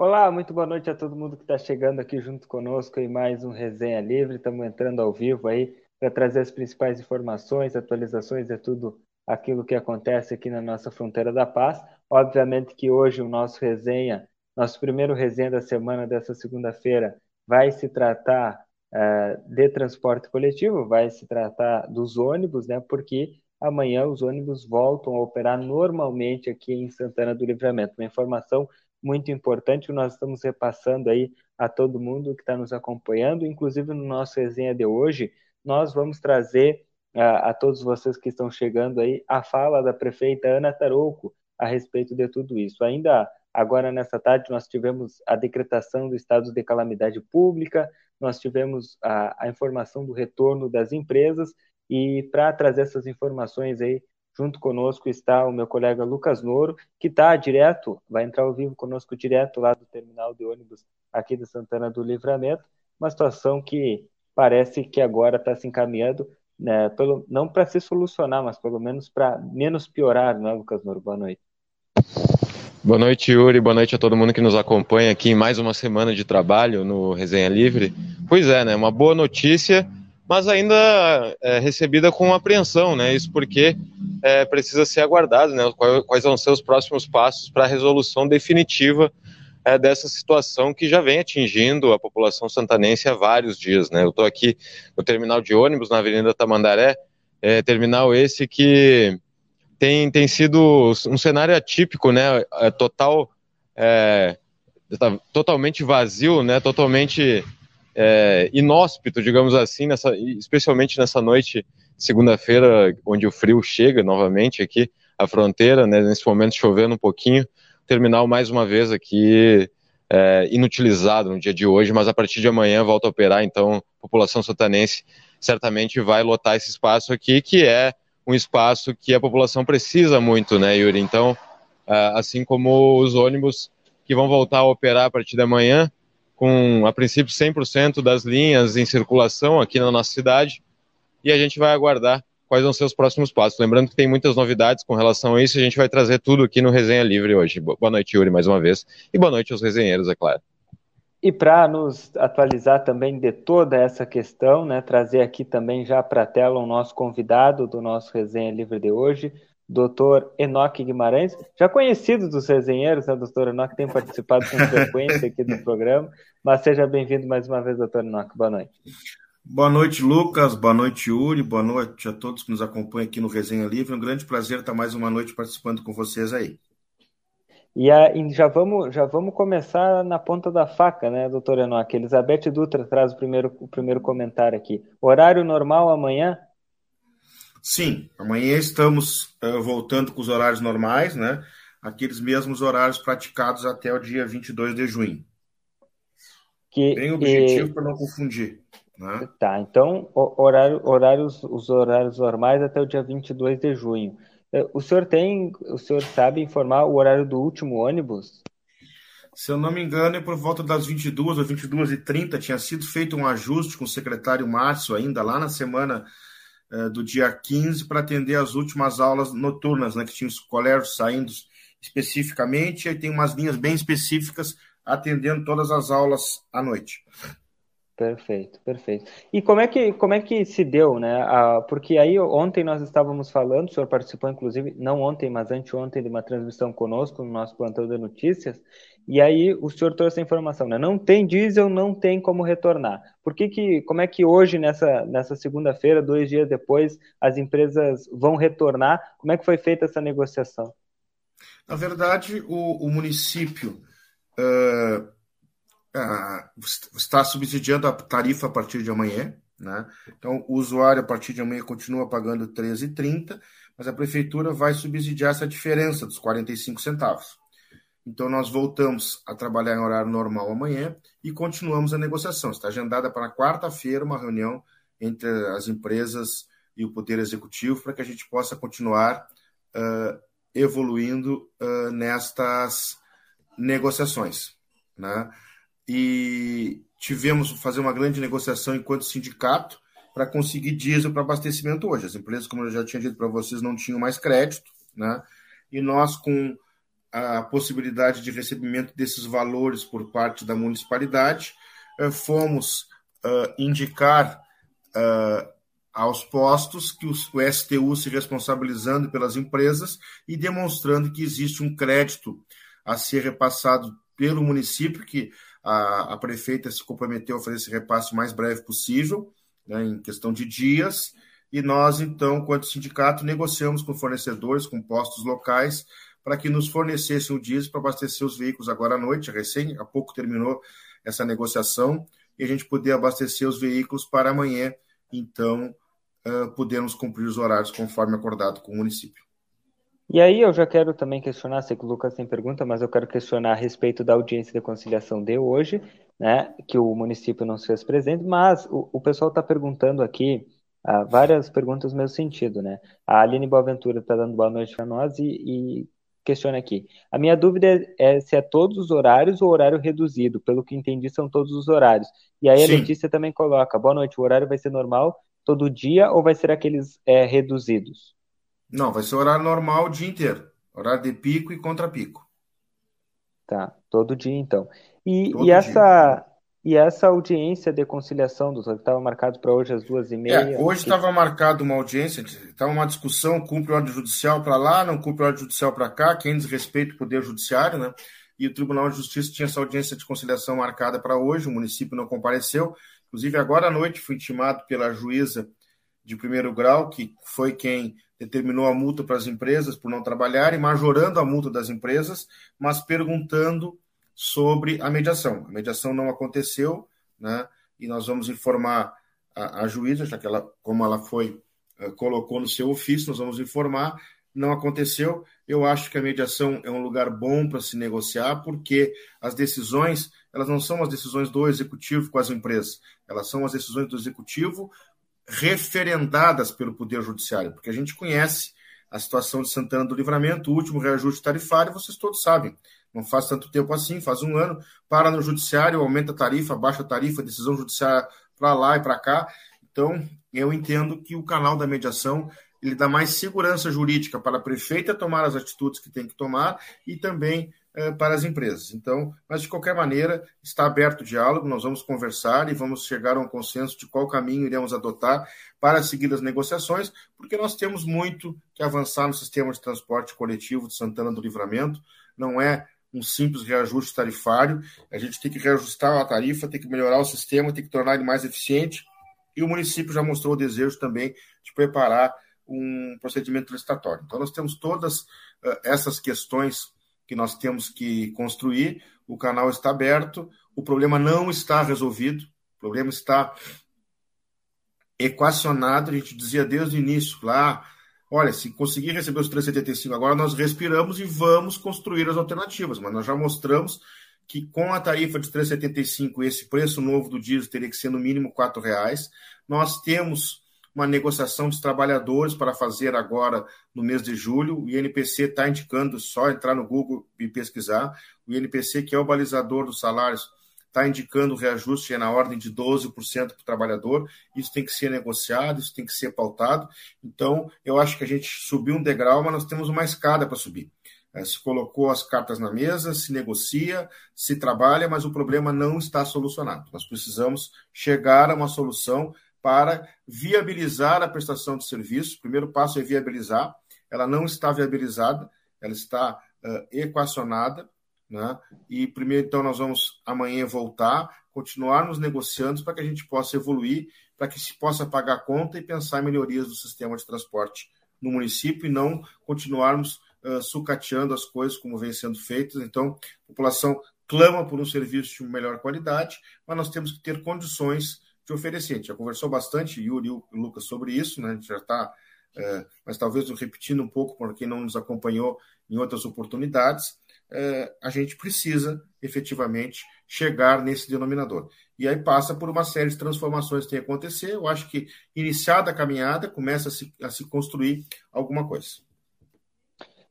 Olá, muito boa noite a todo mundo que está chegando aqui junto conosco em mais um Resenha Livre. Estamos entrando ao vivo aí para trazer as principais informações, atualizações de tudo aquilo que acontece aqui na nossa fronteira da paz. Obviamente que hoje o nosso resenha, nosso primeiro resenha da semana dessa segunda-feira, vai se tratar uh, de transporte coletivo, vai se tratar dos ônibus, né? Porque amanhã os ônibus voltam a operar normalmente aqui em Santana do Livramento. Uma informação muito importante que nós estamos repassando aí a todo mundo que está nos acompanhando, inclusive no nosso resenha de hoje, nós vamos trazer a, a, todos vocês que estão chegando aí a fala da prefeita Ana Tarouco a respeito de tudo isso. Ainda agora nessa tarde nós tivemos a decretação do estado de calamidade pública, nós tivemos a, a informação do retorno das empresas e para trazer essas informações aí Junto conosco está o meu colega Lucas Noro, que está direto, vai entrar ao vivo conosco direto lá do terminal de ônibus aqui de Santana do Livramento. Uma situação que parece que agora está se encaminhando, né, pelo, não para se solucionar, mas pelo menos para menos piorar, não é, Lucas Noro? Boa noite. Boa noite, Yuri. Boa noite a todo mundo que nos acompanha aqui em mais uma semana de trabalho no Resenha Livre. Pois é, né? Uma boa notícia mas ainda é recebida com apreensão, né? Isso porque é, precisa ser aguardado, né? Quais vão ser os próximos passos para a resolução definitiva é, dessa situação que já vem atingindo a população santanense há vários dias, né? Eu estou aqui no terminal de ônibus na Avenida Tamandaré, é, terminal esse que tem, tem sido um cenário atípico, né? É, total, é, tá totalmente vazio, né? Totalmente é, inóspito, digamos assim, nessa, especialmente nessa noite segunda-feira, onde o frio chega novamente aqui à fronteira, né, nesse momento chovendo um pouquinho, terminal mais uma vez aqui é, inutilizado no dia de hoje, mas a partir de amanhã volta a operar, então a população sotanense certamente vai lotar esse espaço aqui, que é um espaço que a população precisa muito, né, Yuri? Então, é, assim como os ônibus que vão voltar a operar a partir de amanhã, com, a princípio, 100% das linhas em circulação aqui na nossa cidade e a gente vai aguardar quais vão ser os próximos passos. Lembrando que tem muitas novidades com relação a isso, a gente vai trazer tudo aqui no Resenha Livre hoje. Boa noite, Yuri, mais uma vez, e boa noite aos resenheiros, é claro. E para nos atualizar também de toda essa questão, né, trazer aqui também já para a tela o nosso convidado do nosso Resenha Livre de hoje, doutor Enoque Guimarães, já conhecido dos resenheiros, né, doutor Enoque tem participado com frequência aqui do programa, mas seja bem-vindo mais uma vez, doutor Enoque, boa noite. Boa noite, Lucas, boa noite, Yuri, boa noite a todos que nos acompanham aqui no Resenha Livre, um grande prazer estar mais uma noite participando com vocês aí. E, a, e já, vamos, já vamos começar na ponta da faca, né, doutor Enoque? Elizabeth Dutra traz o primeiro, o primeiro comentário aqui. Horário normal amanhã, Sim, amanhã estamos uh, voltando com os horários normais, né? Aqueles mesmos horários praticados até o dia 22 de junho. Que, Bem objetivo e... para não confundir. Né? Tá, então horário, horários, os horários normais até o dia 22 de junho. Eh, o senhor tem, o senhor sabe informar o horário do último ônibus? Se eu não me engano, é por volta das 22 ou 22 e 30 tinha sido feito um ajuste com o secretário Márcio ainda lá na semana do dia 15 para atender as últimas aulas noturnas, né, que tinha os colégios saindo especificamente, e aí tem umas linhas bem específicas atendendo todas as aulas à noite. Perfeito, perfeito. E como é que, como é que se deu, né? Ah, porque aí ontem nós estávamos falando, o senhor participou, inclusive, não ontem, mas anteontem, de uma transmissão conosco no nosso plantão de notícias, e aí o senhor trouxe a informação, né? Não tem diesel, não tem como retornar. Por que que, como é que hoje, nessa, nessa segunda-feira, dois dias depois, as empresas vão retornar? Como é que foi feita essa negociação? Na verdade, o, o município uh, está subsidiando a tarifa a partir de amanhã, né? Então, o usuário, a partir de amanhã, continua pagando R$ 13,30, mas a prefeitura vai subsidiar essa diferença dos 45 centavos. Então, nós voltamos a trabalhar em horário normal amanhã e continuamos a negociação. Está agendada para quarta-feira uma reunião entre as empresas e o Poder Executivo para que a gente possa continuar uh, evoluindo uh, nestas negociações. Né? E tivemos fazer uma grande negociação enquanto sindicato para conseguir diesel para abastecimento hoje. As empresas, como eu já tinha dito para vocês, não tinham mais crédito, né? e nós, com a possibilidade de recebimento desses valores por parte da municipalidade. Uh, fomos uh, indicar aos postos que o STU se responsabilizando pelas empresas e demonstrando que existe um crédito a ser repassado pelo município, que a, a prefeita se comprometeu a fazer esse repasse o mais breve possível, né, em questão de dias, e nós, então, quanto sindicato, negociamos com fornecedores, com postos locais, para que nos fornecessem o diesel para abastecer os veículos agora à noite, recém, há pouco terminou essa negociação, e a gente poder abastecer os veículos para amanhã, então, uh, podermos cumprir os horários conforme acordado com o município. E aí eu já quero também questionar, sei que o Lucas tem pergunta, mas eu quero questionar a respeito da audiência de conciliação de hoje, né, que o município não se fez presente, mas o, o pessoal está perguntando aqui, uh, várias perguntas no mesmo sentido, né? A Aline Boaventura está dando boa noite para nós e, e, questiona aqui. A minha dúvida é, é, se é todos os horários ou horário reduzido, pelo que entendi são todos os horários. E aí a Sim. Letícia também coloca, boa noite, o horário vai ser normal todo dia ou vai ser aqueles é, reduzidos? Não, vai ser horário normal o dia inteiro. Horário de pico e contra-pico. Tá, todo dia então. E, e essa e essa audiência de conciliação, doutor, que estava marcado para hoje às duas e é, meia. É, hoje estava que... marcado uma audiência, estava uma discussão, cumpre ordem judicial para lá, não cumpre ordem judicial para cá, quem desrespeita o poder judiciário, né? E o Tribunal de Justiça tinha essa audiência de conciliação marcada para hoje, o município não compareceu. Inclusive, agora à noite fui intimado pela juíza de primeiro grau, que foi quem determinou a multa para as empresas por não trabalharem, majorando a multa das empresas, mas perguntando sobre a mediação. A mediação não aconteceu, né? E nós vamos informar a, a juíza, já que ela, como ela foi, uh, colocou no seu ofício, nós vamos informar. Não aconteceu. Eu acho que a mediação é um lugar bom para se negociar, porque as decisões, elas não são as decisões do executivo com as empresas, elas são as decisões do executivo referendadas pelo Poder Judiciário, porque a gente conhece a situação de Santana do Livramento, o último reajuste tarifário, vocês todos sabem. Não faz tanto tempo assim, faz um ano, para no judiciário, aumenta a tarifa, baixa a tarifa, decisão judiciária para lá e para cá. Então, eu entendo que o canal da mediação ele dá mais segurança jurídica para a prefeita tomar as atitudes que tem que tomar e também para as empresas. Então, mas de qualquer maneira, está aberto o diálogo, nós vamos conversar e vamos chegar a um consenso de qual caminho iremos adotar para seguir as negociações, porque nós temos muito que avançar no sistema de transporte coletivo de Santana do Livramento. Não é um simples reajuste tarifário, a gente tem que reajustar a tarifa, tem que melhorar o sistema, tem que tornar ele mais eficiente. E o município já mostrou o desejo também de preparar um procedimento licitatório. Então, nós temos todas uh, essas questões que nós temos que construir. O canal está aberto, o problema não está resolvido, o problema está equacionado. A gente dizia desde o início lá, olha, se conseguir receber os 375 agora, nós respiramos e vamos construir as alternativas, mas nós já mostramos que com a tarifa de 3,75 esse preço novo do diesel teria que ser no mínimo R$ reais. Nós temos uma negociação dos trabalhadores para fazer agora no mês de julho. O INPC está indicando só entrar no Google e pesquisar. O INPC, que é o balizador dos salários, está indicando o reajuste na ordem de 12% para o trabalhador. Isso tem que ser negociado, isso tem que ser pautado. Então, eu acho que a gente subiu um degrau, mas nós temos uma escada para subir. É, se colocou as cartas na mesa, se negocia, se trabalha, mas o problema não está solucionado. Nós precisamos chegar a uma solução para viabilizar a prestação de serviço. O primeiro passo é viabilizar. Ela não está viabilizada, ela está uh, equacionada. Né? E primeiro, então, nós vamos amanhã voltar, continuar nos negociando para que a gente possa evoluir, para que se possa pagar a conta e pensar em melhorias do sistema de transporte no município e não continuarmos uh, sucateando as coisas como vem sendo feitas. Então, a população clama por um serviço de melhor qualidade, mas nós temos que ter condições te oferecer. A gente já conversou bastante, Yuri e o Lucas, sobre isso, né? A gente já está, é, mas talvez repetindo um pouco para quem não nos acompanhou em outras oportunidades, é, a gente precisa efetivamente chegar nesse denominador. E aí passa por uma série de transformações que tem que acontecer. Eu acho que iniciada a caminhada, começa a se, a se construir alguma coisa.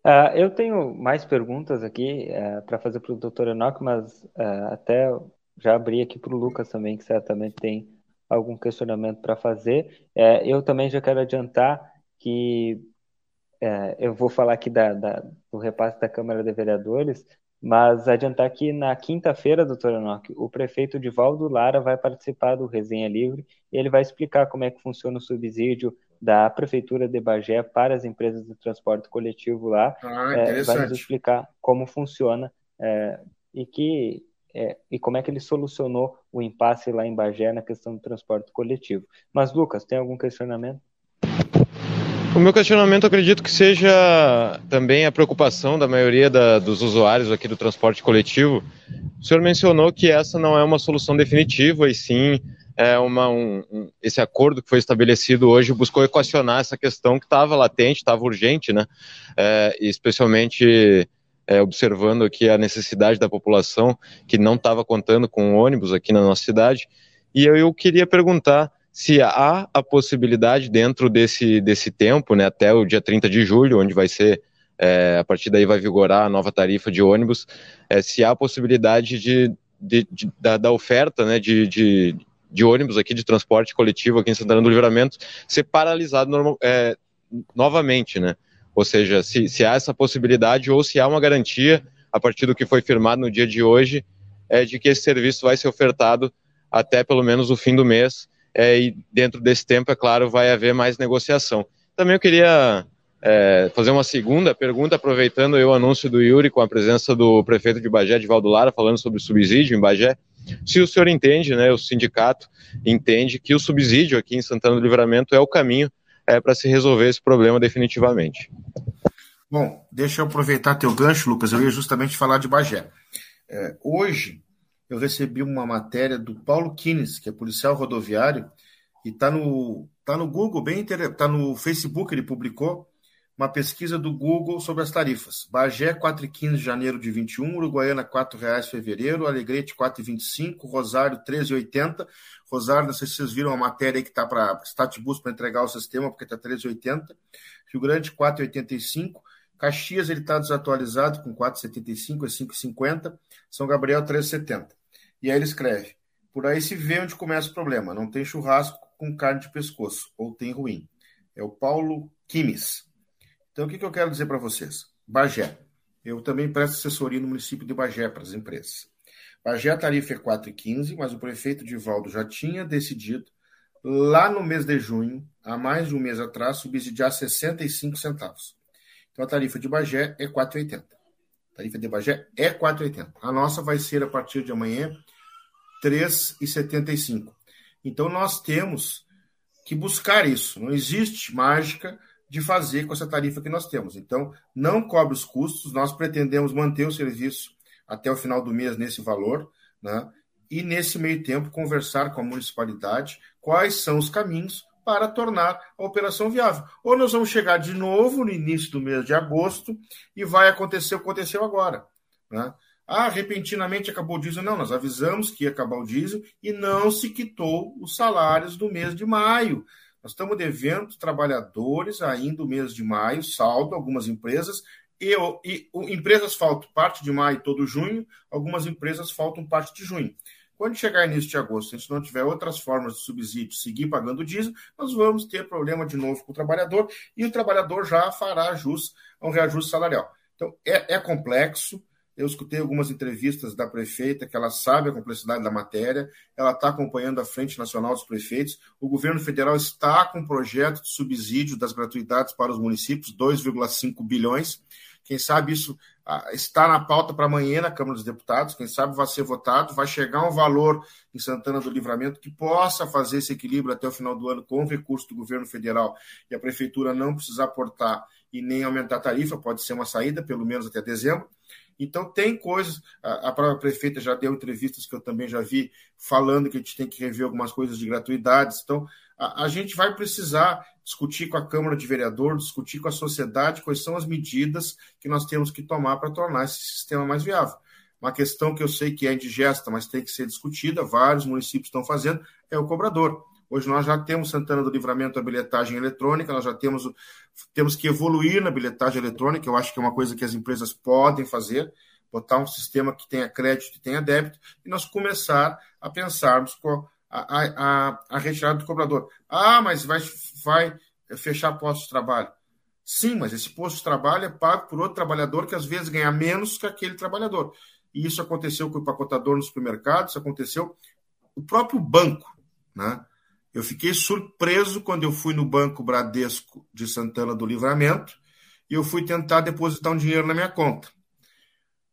Uh, eu tenho mais perguntas aqui uh, para fazer para o doutor Enoch, mas uh, até já abri aqui para o Lucas também, que certamente tem algum questionamento para fazer. É, eu também já quero adiantar que é, eu vou falar aqui da, da, do repasse da Câmara de Vereadores, mas adiantar que na quinta-feira, doutor Enoch, o prefeito Divaldo Lara vai participar do Resenha Livre e ele vai explicar como é que funciona o subsídio da Prefeitura de Bagé para as empresas de transporte coletivo lá. Ah, é, vai nos explicar como funciona é, e, que, é, e como é que ele solucionou o impasse lá em Bagé na questão do transporte coletivo. Mas, Lucas, tem algum questionamento? O meu questionamento, acredito que seja também a preocupação da maioria da, dos usuários aqui do transporte coletivo. O senhor mencionou que essa não é uma solução definitiva e sim é uma, um, um, esse acordo que foi estabelecido hoje buscou equacionar essa questão que estava latente, estava urgente, né? É, especialmente é, observando aqui a necessidade da população que não estava contando com ônibus aqui na nossa cidade. E eu, eu queria perguntar se há a possibilidade dentro desse, desse tempo, né, até o dia 30 de julho, onde vai ser, é, a partir daí vai vigorar a nova tarifa de ônibus, é, se há a possibilidade de, de, de da, da, oferta né, de, de, de, ônibus aqui, de transporte coletivo aqui em Santana do Livramento, ser paralisado normal, é, novamente, né? Ou seja, se, se há essa possibilidade ou se há uma garantia, a partir do que foi firmado no dia de hoje, é de que esse serviço vai ser ofertado até pelo menos o fim do mês, é, e dentro desse tempo, é claro, vai haver mais negociação. Também eu queria é, fazer uma segunda pergunta, aproveitando o anúncio do Yuri com a presença do prefeito de Bagé, de Valdolara, falando sobre subsídio em Bagé. Se o senhor entende, né, o sindicato entende que o subsídio aqui em Santana do Livramento é o caminho é, para se resolver esse problema definitivamente. Bom, deixa eu aproveitar teu gancho, Lucas. Eu ia justamente falar de Bagé. É, hoje, eu recebi uma matéria do Paulo Kines, que é policial rodoviário, e está no, tá no Google, bem está no Facebook, ele publicou uma pesquisa do Google sobre as tarifas. Bagé, 4,15 de janeiro de 21, Uruguaiana, R$ 4,00 fevereiro, Alegrete, 4,25, Rosário, 13,80. Rosário, não sei se vocês viram a matéria aí que está para Statbus para entregar o sistema, porque está 13,80. Rio Grande, 4,85. Caxias, ele está desatualizado com 4,75, é 5,50. São Gabriel, 3,70. E aí ele escreve: Por aí se vê onde começa o problema. Não tem churrasco com carne de pescoço, ou tem ruim. É o Paulo Quimes. Então, o que, que eu quero dizer para vocês? Bagé. Eu também presto assessoria no município de Bagé para as empresas. Bagé, a tarifa é 4,15, mas o prefeito Divaldo já tinha decidido, lá no mês de junho, há mais de um mês atrás, subsidiar 65 centavos. Então, a tarifa de Bagé é 4,80. A tarifa de Bagé é 4,80. A nossa vai ser, a partir de amanhã, 3,75. Então nós temos que buscar isso. Não existe mágica de fazer com essa tarifa que nós temos. Então, não cobre os custos, nós pretendemos manter o serviço até o final do mês nesse valor, né? e nesse meio tempo conversar com a municipalidade quais são os caminhos para tornar a operação viável. Ou nós vamos chegar de novo no início do mês de agosto e vai acontecer o que aconteceu agora. Né? Ah, repentinamente acabou o diesel. Não, nós avisamos que ia acabar o diesel e não se quitou os salários do mês de maio. Nós estamos devendo trabalhadores ainda o mês de maio, saldo, algumas empresas, e, e, e empresas faltam parte de maio todo junho, algumas empresas faltam parte de junho. Quando chegar início de agosto, se a gente não tiver outras formas de subsídio, seguir pagando diesel, nós vamos ter problema de novo com o trabalhador e o trabalhador já fará jus a um reajuste salarial. Então, é, é complexo, eu escutei algumas entrevistas da prefeita, que ela sabe a complexidade da matéria, ela está acompanhando a Frente Nacional dos Prefeitos. O governo federal está com um projeto de subsídio das gratuidades para os municípios, 2,5 bilhões. Quem sabe isso ah, está na pauta para amanhã na Câmara dos Deputados, quem sabe vai ser votado, vai chegar um valor em Santana do Livramento que possa fazer esse equilíbrio até o final do ano com o recurso do governo federal e a prefeitura não precisar aportar e nem aumentar a tarifa, pode ser uma saída, pelo menos até dezembro. Então, tem coisas. A, a própria prefeita já deu entrevistas que eu também já vi, falando que a gente tem que rever algumas coisas de gratuidades. Então, a, a gente vai precisar discutir com a Câmara de Vereadores, discutir com a sociedade quais são as medidas que nós temos que tomar para tornar esse sistema mais viável. Uma questão que eu sei que é indigesta, mas tem que ser discutida, vários municípios estão fazendo, é o cobrador. Hoje nós já temos Santana do Livramento a bilhetagem eletrônica, nós já temos, temos que evoluir na bilhetagem eletrônica, eu acho que é uma coisa que as empresas podem fazer, botar um sistema que tenha crédito e tenha débito, e nós começar a pensarmos com a, a, a retirada do cobrador. Ah, mas vai, vai fechar postos de trabalho. Sim, mas esse posto de trabalho é pago por outro trabalhador que às vezes ganha menos que aquele trabalhador. E isso aconteceu com o empacotador no supermercado, isso aconteceu o próprio banco, né? Eu fiquei surpreso quando eu fui no Banco Bradesco de Santana do Livramento e eu fui tentar depositar um dinheiro na minha conta.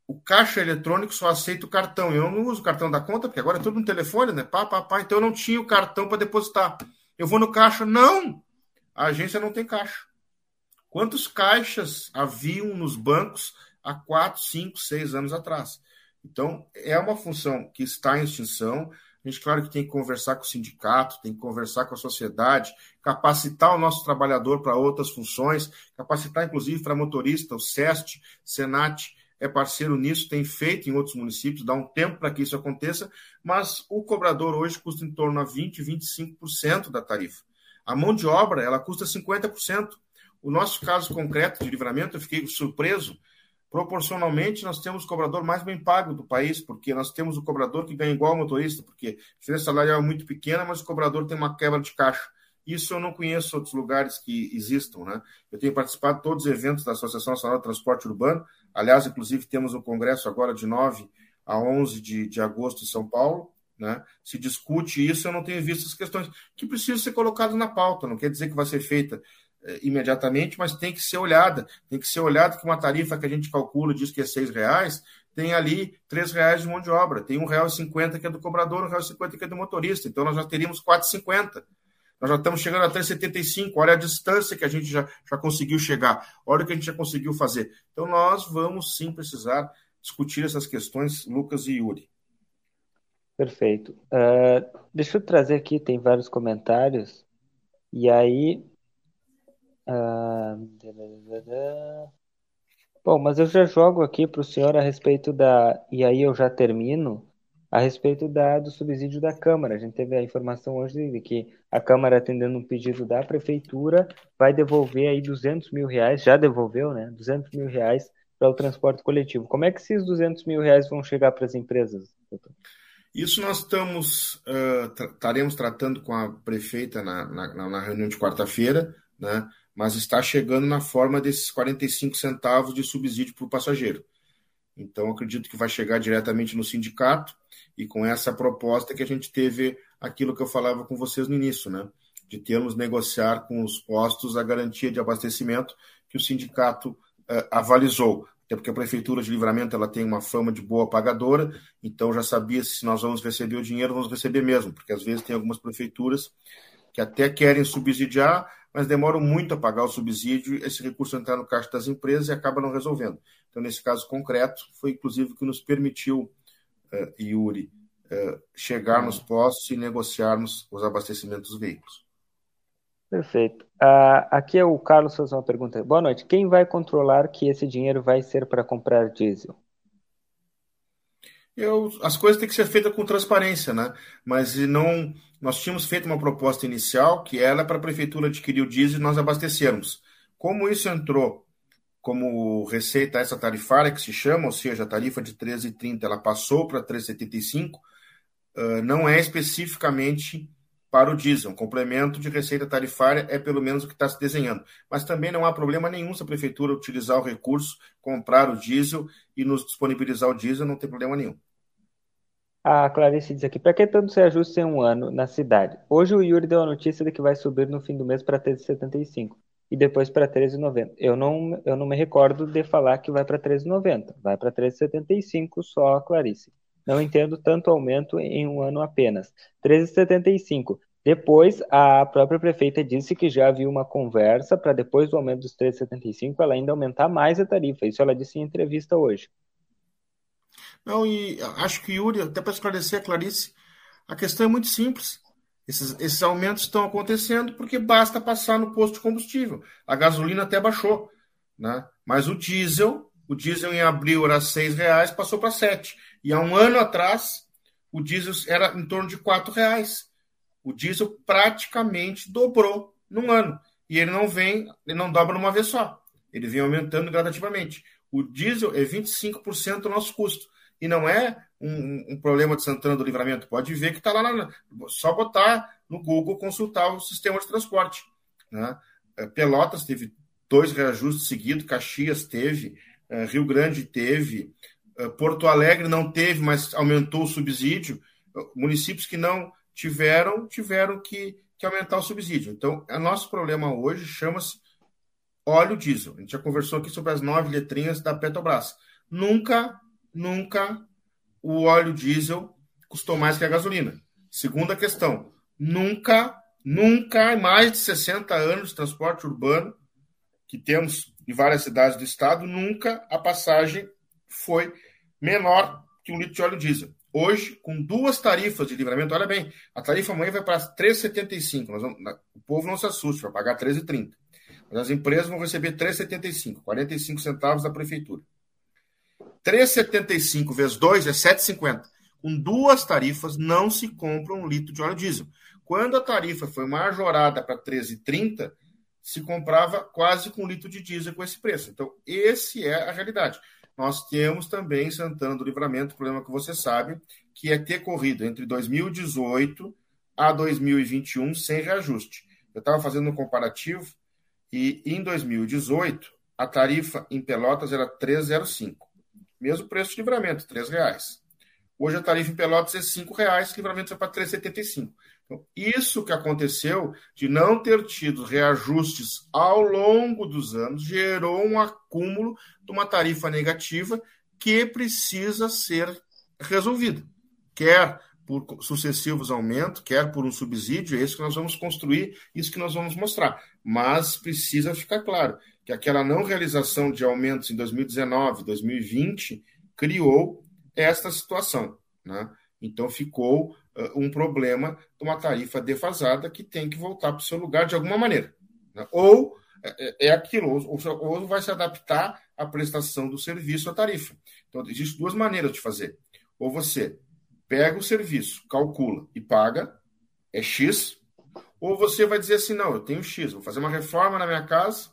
O caixa eletrônico só aceita o cartão. Eu não uso o cartão da conta, porque agora é tudo no telefone, né? Pá, pá, pá. Então eu não tinha o cartão para depositar. Eu vou no caixa. Não! A agência não tem caixa. Quantos caixas haviam nos bancos há 4, 5, 6 anos atrás? Então, é uma função que está em extinção. A gente, claro, que tem que conversar com o sindicato, tem que conversar com a sociedade, capacitar o nosso trabalhador para outras funções, capacitar, inclusive, para motorista, o SEST, Senat é parceiro nisso, tem feito em outros municípios, dá um tempo para que isso aconteça, mas o cobrador hoje custa em torno a 20%, 25% da tarifa. A mão de obra, ela custa 50%. O nosso caso concreto de livramento, eu fiquei surpreso, proporcionalmente nós temos o cobrador mais bem pago do país, porque nós temos o cobrador que ganha igual ao motorista, porque a diferença salarial é muito pequena, mas o cobrador tem uma quebra de caixa. Isso eu não conheço outros lugares que existam, né? Eu tenho participado de todos os eventos da Associação Nacional de Transporte Urbano, aliás, inclusive temos um congresso agora de 9 a 11 de, de agosto em São Paulo, né? Se discute isso, eu não tenho visto as questões que precisam ser colocadas na pauta, não quer dizer que vai ser feita imediatamente, mas tem que ser olhada. Tem que ser olhado que uma tarifa que a gente calcula diz que é seis reais, tem ali três reais de mão de obra, tem e cinquenta que é do cobrador, e cinquenta que é do motorista. Então nós já teríamos quatro cinquenta. Nós já estamos chegando a 3,75. Olha a distância que a gente já, já conseguiu chegar. Olha o que a gente já conseguiu fazer. Então nós vamos sim precisar discutir essas questões, Lucas e Yuri. Perfeito. Uh, deixa eu trazer aqui, tem vários comentários. E aí, ah, bom, mas eu já jogo aqui para o senhor a respeito da. E aí eu já termino a respeito da, do subsídio da Câmara. A gente teve a informação hoje de que a Câmara, atendendo um pedido da Prefeitura, vai devolver aí 200 mil reais, já devolveu, né? 200 mil reais para o transporte coletivo. Como é que esses 200 mil reais vão chegar para as empresas, doutor? Isso nós estamos, uh, estaremos tratando com a prefeita na, na, na reunião de quarta-feira, né? Mas está chegando na forma desses 45 centavos de subsídio para o passageiro. Então, acredito que vai chegar diretamente no sindicato e com essa proposta que a gente teve aquilo que eu falava com vocês no início, né? De termos negociar com os postos a garantia de abastecimento que o sindicato uh, avalizou. Até porque a Prefeitura de Livramento ela tem uma fama de boa pagadora, então já sabia se nós vamos receber o dinheiro, vamos receber mesmo, porque às vezes tem algumas prefeituras que até querem subsidiar, mas demoram muito a pagar o subsídio, esse recurso entrar no caixa das empresas e acaba não resolvendo. Então, nesse caso concreto, foi inclusive o que nos permitiu, uh, Yuri, uh, chegar nos postos e negociarmos os abastecimentos dos veículos. Perfeito. Uh, aqui é o Carlos faz uma pergunta. Boa noite. Quem vai controlar que esse dinheiro vai ser para comprar diesel? Eu, as coisas têm que ser feitas com transparência, né? Mas não, nós tínhamos feito uma proposta inicial que era para a prefeitura adquirir o diesel e nós abastecermos. Como isso entrou como receita essa tarifária que se chama, ou seja, a tarifa de 13,30 ela passou para 3,75, uh, não é especificamente para o diesel. Um complemento de receita tarifária é pelo menos o que está se desenhando. Mas também não há problema nenhum se a prefeitura utilizar o recurso, comprar o diesel e nos disponibilizar o diesel, não tem problema nenhum. A Clarice diz aqui, para que tanto se ajuste em um ano na cidade? Hoje o Yuri deu a notícia de que vai subir no fim do mês para 13,75 e depois para 13,90. Eu não, eu não me recordo de falar que vai para 13,90. Vai para 13,75 só, Clarice. Não entendo tanto aumento em um ano apenas. 13,75. Depois, a própria prefeita disse que já havia uma conversa para depois do aumento dos 13,75 ela ainda aumentar mais a tarifa. Isso ela disse em entrevista hoje. Não, e acho que, Yuri, até para esclarecer a Clarice, a questão é muito simples. Esses, esses aumentos estão acontecendo porque basta passar no posto de combustível. A gasolina até baixou, né? mas o diesel, o diesel em abril era seis reais, passou para sete. E há um ano atrás, o diesel era em torno de quatro reais. O diesel praticamente dobrou num ano. E ele não vem, ele não dobra numa vez só. Ele vem aumentando gradativamente. O diesel é 25% do nosso custo. E não é um, um, problema de Santana do Livramento. Pode ver que está lá, na, só botar no Google consultar o sistema de transporte. Né? É, Pelotas teve dois reajustes seguidos, Caxias teve, uh, Rio Grande teve, Porto Alegre não teve, mas aumentou o subsídio. Municípios que não tiveram, tiveram que, que aumentar o subsídio. Então, o nosso problema hoje chama-se óleo diesel. A gente já conversou aqui sobre as nove letrinhas da Petrobras. Nunca, nunca o óleo diesel custou mais que a gasolina. Segunda questão, nunca, nunca, em mais de 60 anos de transporte urbano que temos em várias cidades do estado, nunca a passagem foi menor que um litro de óleo diesel. Hoje, com duas tarifas de livramento, olha bem, a tarifa amanhã vai para 3,75. O povo não se assuste, vai pagar 13,30. Mas as empresas vão receber 3,75, 45 centavos da prefeitura. 3,75 vezes 2 é 7,50. Com duas tarifas não se compra um litro de óleo diesel. Quando a tarifa foi majorada para 13,30, se comprava quase com um litro de diesel com esse preço. Então, esse é a realidade. Nós temos também Santana do Livramento, problema que você sabe, que é ter corrido entre 2018 a 2021 sem reajuste. Eu estava fazendo um comparativo e em 2018 a tarifa em Pelotas era 305. Mesmo preço de livramento, R$ reais. Hoje a tarifa em Pelotas é R$ reais, livramento vai para 3,75. Então, isso que aconteceu de não ter tido reajustes ao longo dos anos gerou um acúmulo de uma tarifa negativa que precisa ser resolvida. Quer por sucessivos aumentos, quer por um subsídio, é isso que nós vamos construir, isso que nós vamos mostrar. Mas precisa ficar claro que aquela não realização de aumentos em 2019, 2020, criou esta situação. Né? Então ficou um problema de uma tarifa defasada que tem que voltar para o seu lugar de alguma maneira. Né? Ou é, é aquilo, ou, ou, vai se adaptar à prestação do serviço à tarifa. Então, existem duas maneiras de fazer. Ou você pega o serviço, calcula e paga, é X, ou você vai dizer assim, não, eu tenho X, vou fazer uma reforma na minha casa,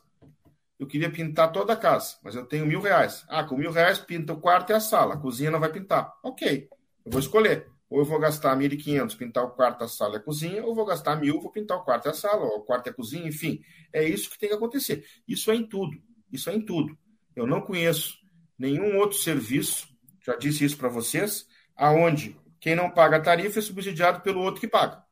eu queria pintar toda a casa, mas eu tenho mil reais. Ah, com mil reais pinta o quarto e a sala, a cozinha não vai pintar. Ok, eu vou escolher. Ou eu vou gastar 1.500 pintar o quarto, a sala e a cozinha, ou vou gastar mil, vou pintar o quarto e a sala, ou o quarto e a cozinha, enfim. É isso que tem que acontecer. Isso é em tudo. Isso é em tudo. Eu não conheço nenhum outro serviço, já disse isso para vocês, aonde quem não paga a tarifa é subsidiado pelo outro que paga.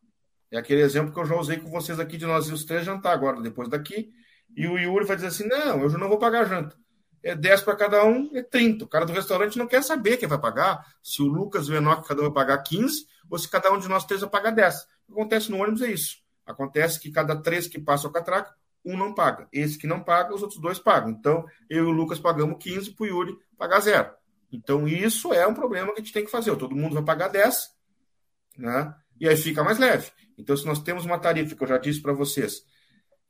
É aquele exemplo que eu já usei com vocês aqui de nós ir os três jantar agora, depois daqui, e o Yuri vai dizer assim: não, eu não vou pagar janta é 10 para cada um, é 30. O cara do restaurante não quer saber quem vai pagar, se o Lucas e o Enoque cada um vai pagar 15, ou se cada um de nós três vai pagar 10. O que acontece no ônibus é isso. Acontece que cada três que passa o catraca, um não paga. Esse que não paga, os outros dois pagam. Então, eu e o Lucas pagamos 15 para o Yuri pagar zero. Então, isso é um problema que a gente tem que fazer. Todo mundo vai pagar 10, né? E aí fica mais leve. Então, se nós temos uma tarifa que eu já disse para vocês,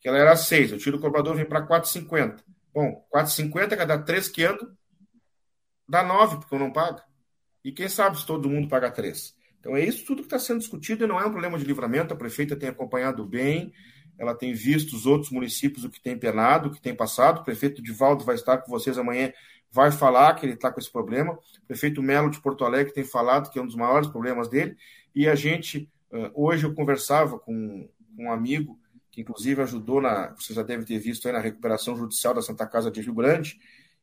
que ela era 6, eu tiro o cobrador, vem para 4,50 Bom, 4,50 cada 3 que dá 9, porque eu não pago. E quem sabe se todo mundo paga 3. Então é isso tudo que está sendo discutido e não é um problema de livramento. A prefeita tem acompanhado bem, ela tem visto os outros municípios o que tem penado, o que tem passado. O prefeito Divaldo vai estar com vocês amanhã, vai falar que ele está com esse problema. O prefeito Melo de Porto Alegre tem falado que é um dos maiores problemas dele. E a gente, hoje eu conversava com um amigo que inclusive ajudou na, você já deve ter visto aí na recuperação judicial da Santa Casa de Rio Grande,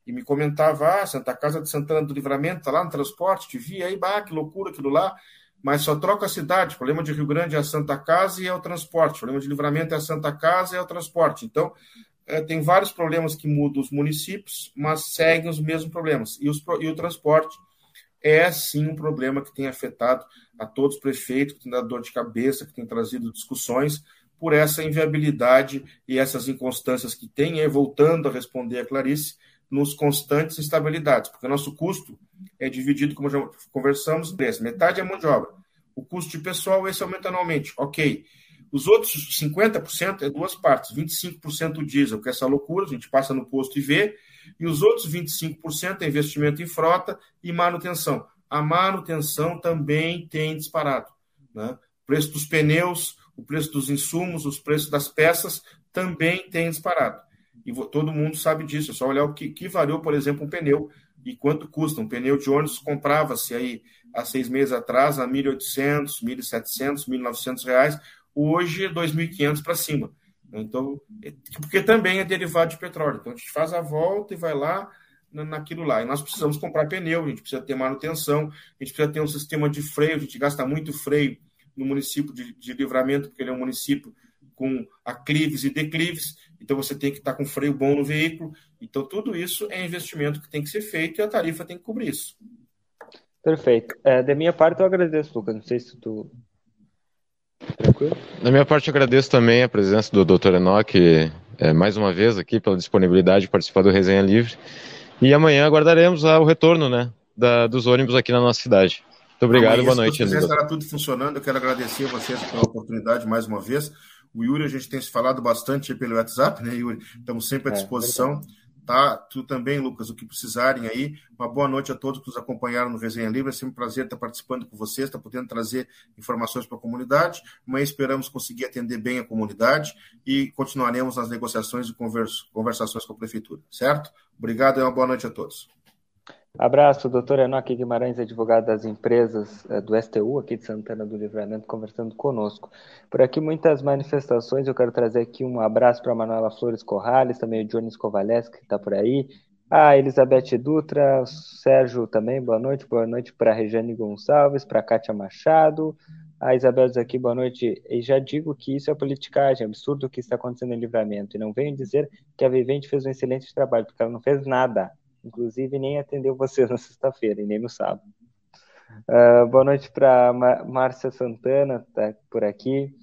e me comentava, ah, Santa Casa de Santana do Livramento, tá lá no transporte, te vi aí, bah, que loucura aquilo lá, mas só troca a cidade, o problema de Rio Grande é a Santa Casa e é o transporte, o problema de Livramento é a Santa Casa e é o transporte, então é, tem vários problemas que mudam os municípios, mas seguem os mesmos problemas, e, os, e o transporte é sim um problema que tem afetado a todos os prefeitos, que tem dado dor de cabeça, que tem trazido discussões, por essa inviabilidade e essas inconstâncias que tem, e voltando a responder a Clarice, nos constantes instabilidades, porque o nosso custo é dividido, como já conversamos, em metade é mão de obra. O custo de pessoal, esse aumenta anualmente, ok. Os outros 50% é duas partes, 25% diesel, que é essa loucura, a gente passa no posto e vê, e os outros 25% é investimento em frota e manutenção. A manutenção também tem disparado. Né? Preço dos pneus, o preço dos insumos, os preços das peças também tem disparado. E todo mundo sabe disso. É só olhar o que, que variou, por exemplo, um pneu e quanto custa. Um pneu de ônibus comprava-se aí há seis meses atrás a 1.800, 1.700, 1.900 reais. Hoje é 2.500 para cima. Então, é, porque também é derivado de petróleo. Então, a gente faz a volta e vai lá naquilo lá. E nós precisamos comprar pneu, a gente precisa ter manutenção, a gente precisa ter um sistema de freio, a gente gasta muito freio no município de, de Livramento, porque ele é um município com aclives e declives, então você tem que estar com freio bom no veículo. Então, tudo isso é investimento que tem que ser feito e a tarifa tem que cobrir isso. Perfeito. É, da minha parte, eu agradeço, Lucas. Não sei se tu. Tranquilo? Da minha parte, eu agradeço também a presença do Dr. Enoch, é, mais uma vez aqui, pela disponibilidade de participar do Resenha Livre. E amanhã aguardaremos o retorno né, da, dos ônibus aqui na nossa cidade. Muito obrigado, amanhã, boa noite. Se estará tudo funcionando. Eu quero agradecer a vocês pela oportunidade mais uma vez. O Yuri, a gente tem se falado bastante pelo WhatsApp, né, Yuri? Estamos sempre à é, disposição. É tá? Tu também, Lucas, o que precisarem aí. Uma boa noite a todos que nos acompanharam no Resenha Livre. É sempre um prazer estar participando com vocês, estar podendo trazer informações para a comunidade. Mas esperamos conseguir atender bem a comunidade e continuaremos nas negociações e conversações com a Prefeitura, certo? Obrigado e uma boa noite a todos. Abraço, doutor Enoque Guimarães, advogado das empresas eh, do STU aqui de Santana do Livramento, conversando conosco. Por aqui muitas manifestações, eu quero trazer aqui um abraço para a Manuela Flores Corrales, também o Jones Kovaleski, que está por aí, a Elizabeth Dutra, Sérgio também, boa noite, boa noite para a Regiane Gonçalves, para a Kátia Machado, a Isabel diz aqui, boa noite, e já digo que isso é politicagem, absurdo o que está acontecendo em Livramento, e não venho dizer que a Vivente fez um excelente trabalho, porque ela não fez nada, inclusive nem atendeu vocês na sexta-feira e nem no sábado. Uh, boa noite para Márcia Santana, tá por aqui.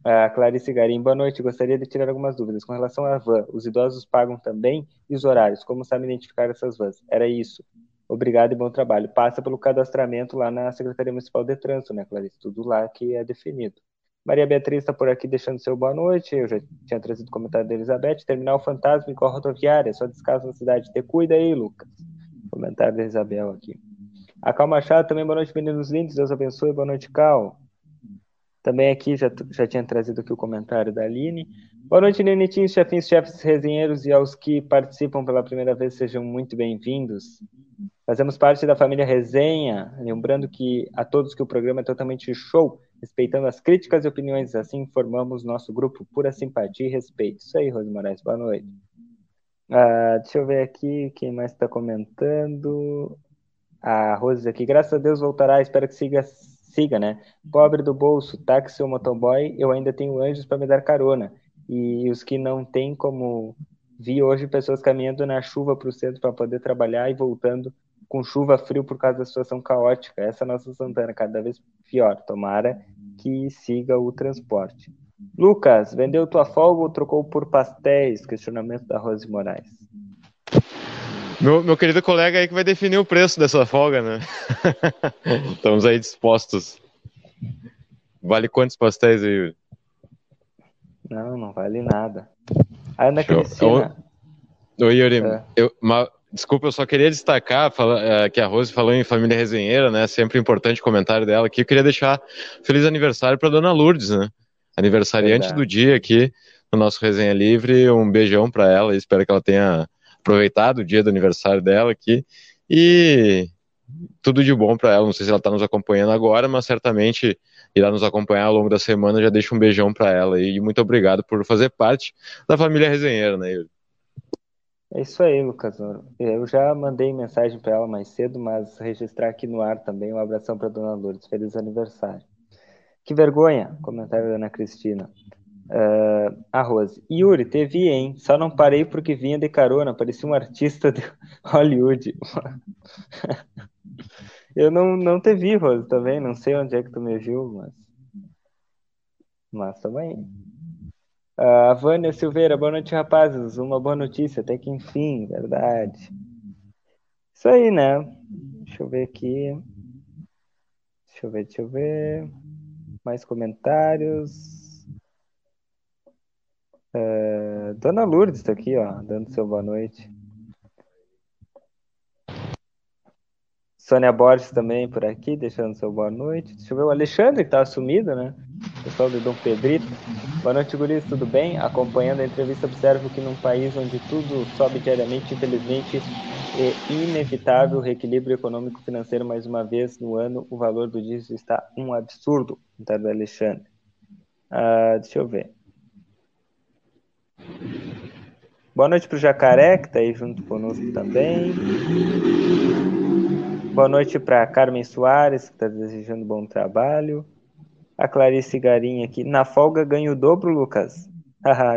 Uh, Clarice Garim, boa noite. Gostaria de tirar algumas dúvidas com relação à van. Os idosos pagam também e os horários? Como sabem identificar essas vans? Era isso. Obrigado e bom trabalho. Passa pelo cadastramento lá na Secretaria Municipal de Trânsito, né, Clarice? Tudo lá que é definido. Maria Beatriz está por aqui deixando seu boa noite. Eu já tinha trazido o comentário da Elizabeth. Terminal Fantasma a rodoviária. Só descaso na cidade. Te cuida aí, Lucas. Comentário da Isabel aqui. A Cal Machado também, boa noite, meninos lindos. Deus abençoe. Boa noite, Cal. Também aqui já, já tinha trazido aqui o comentário da Aline. Boa noite, Nenitinhos, chefinhos, chefes, resenheiros e aos que participam pela primeira vez, sejam muito bem-vindos. Fazemos parte da família Resenha, lembrando que a todos que o programa é totalmente show respeitando as críticas e opiniões. Assim formamos nosso grupo Pura Simpatia e Respeito. Isso aí, Rose Moraes, boa noite. Ah, deixa eu ver aqui quem mais está comentando. A Rose aqui, graças a Deus voltará, espero que siga, siga, né? Pobre do bolso, táxi ou motoboy, eu ainda tenho anjos para me dar carona. E os que não têm como vi hoje pessoas caminhando na chuva para o centro para poder trabalhar e voltando com chuva, frio por causa da situação caótica. Essa é a nossa Santana, cada vez pior. Tomara que siga o transporte. Lucas, vendeu tua folga ou trocou por pastéis? Questionamento da Rose Moraes. Meu, meu querido colega aí que vai definir o preço dessa folga, né? Estamos aí dispostos. Vale quantos pastéis aí? Não, não vale nada. A Ana Cristina. Oi, Yuri. É. Eu, Desculpa, eu só queria destacar fala, é, que a Rose falou em família resenheira, né? Sempre importante o comentário dela aqui. Eu queria deixar feliz aniversário para dona Lourdes, né? Aniversariante Verdade. do dia aqui no nosso Resenha Livre. Um beijão para ela. Espero que ela tenha aproveitado o dia do aniversário dela aqui. E tudo de bom para ela. Não sei se ela está nos acompanhando agora, mas certamente irá nos acompanhar ao longo da semana. Já deixo um beijão para ela e muito obrigado por fazer parte da família resenheira, né, Yuri? É isso aí, Lucas. Eu já mandei mensagem para ela mais cedo, mas registrar aqui no ar também um abração para Dona Lourdes. Feliz aniversário. Que vergonha, comentário da Ana Cristina. Uh, a Rose. Yuri, te vi, hein? Só não parei porque vinha de carona, parecia um artista de Hollywood. Eu não, não te vi, Rose, também. Não sei onde é que tu me viu, mas. Mas também. Uh, Vânia Silveira, boa noite, rapazes. Uma boa notícia, até que enfim, verdade. Isso aí, né? Deixa eu ver aqui. Deixa eu ver, deixa eu ver. Mais comentários. Uh, Dona Lourdes está aqui, ó, dando seu boa noite. Sônia Borges também por aqui, deixando seu boa noite. Deixa eu ver o Alexandre, que tá assumido, né? Pessoal do Dom Pedrito. Boa noite, guris, tudo bem? Acompanhando a entrevista, observo que num país onde tudo sobe diariamente, infelizmente, é inevitável o reequilíbrio econômico-financeiro mais uma vez no ano, o valor do diesel está um absurdo, comentário do Alexandre. Uh, deixa eu ver. Boa noite para o Jacaré, que está aí junto conosco também. Boa noite para Carmen Soares, que está desejando bom trabalho. A Clarice Garinha aqui. Na folga ganho o dobro, Lucas.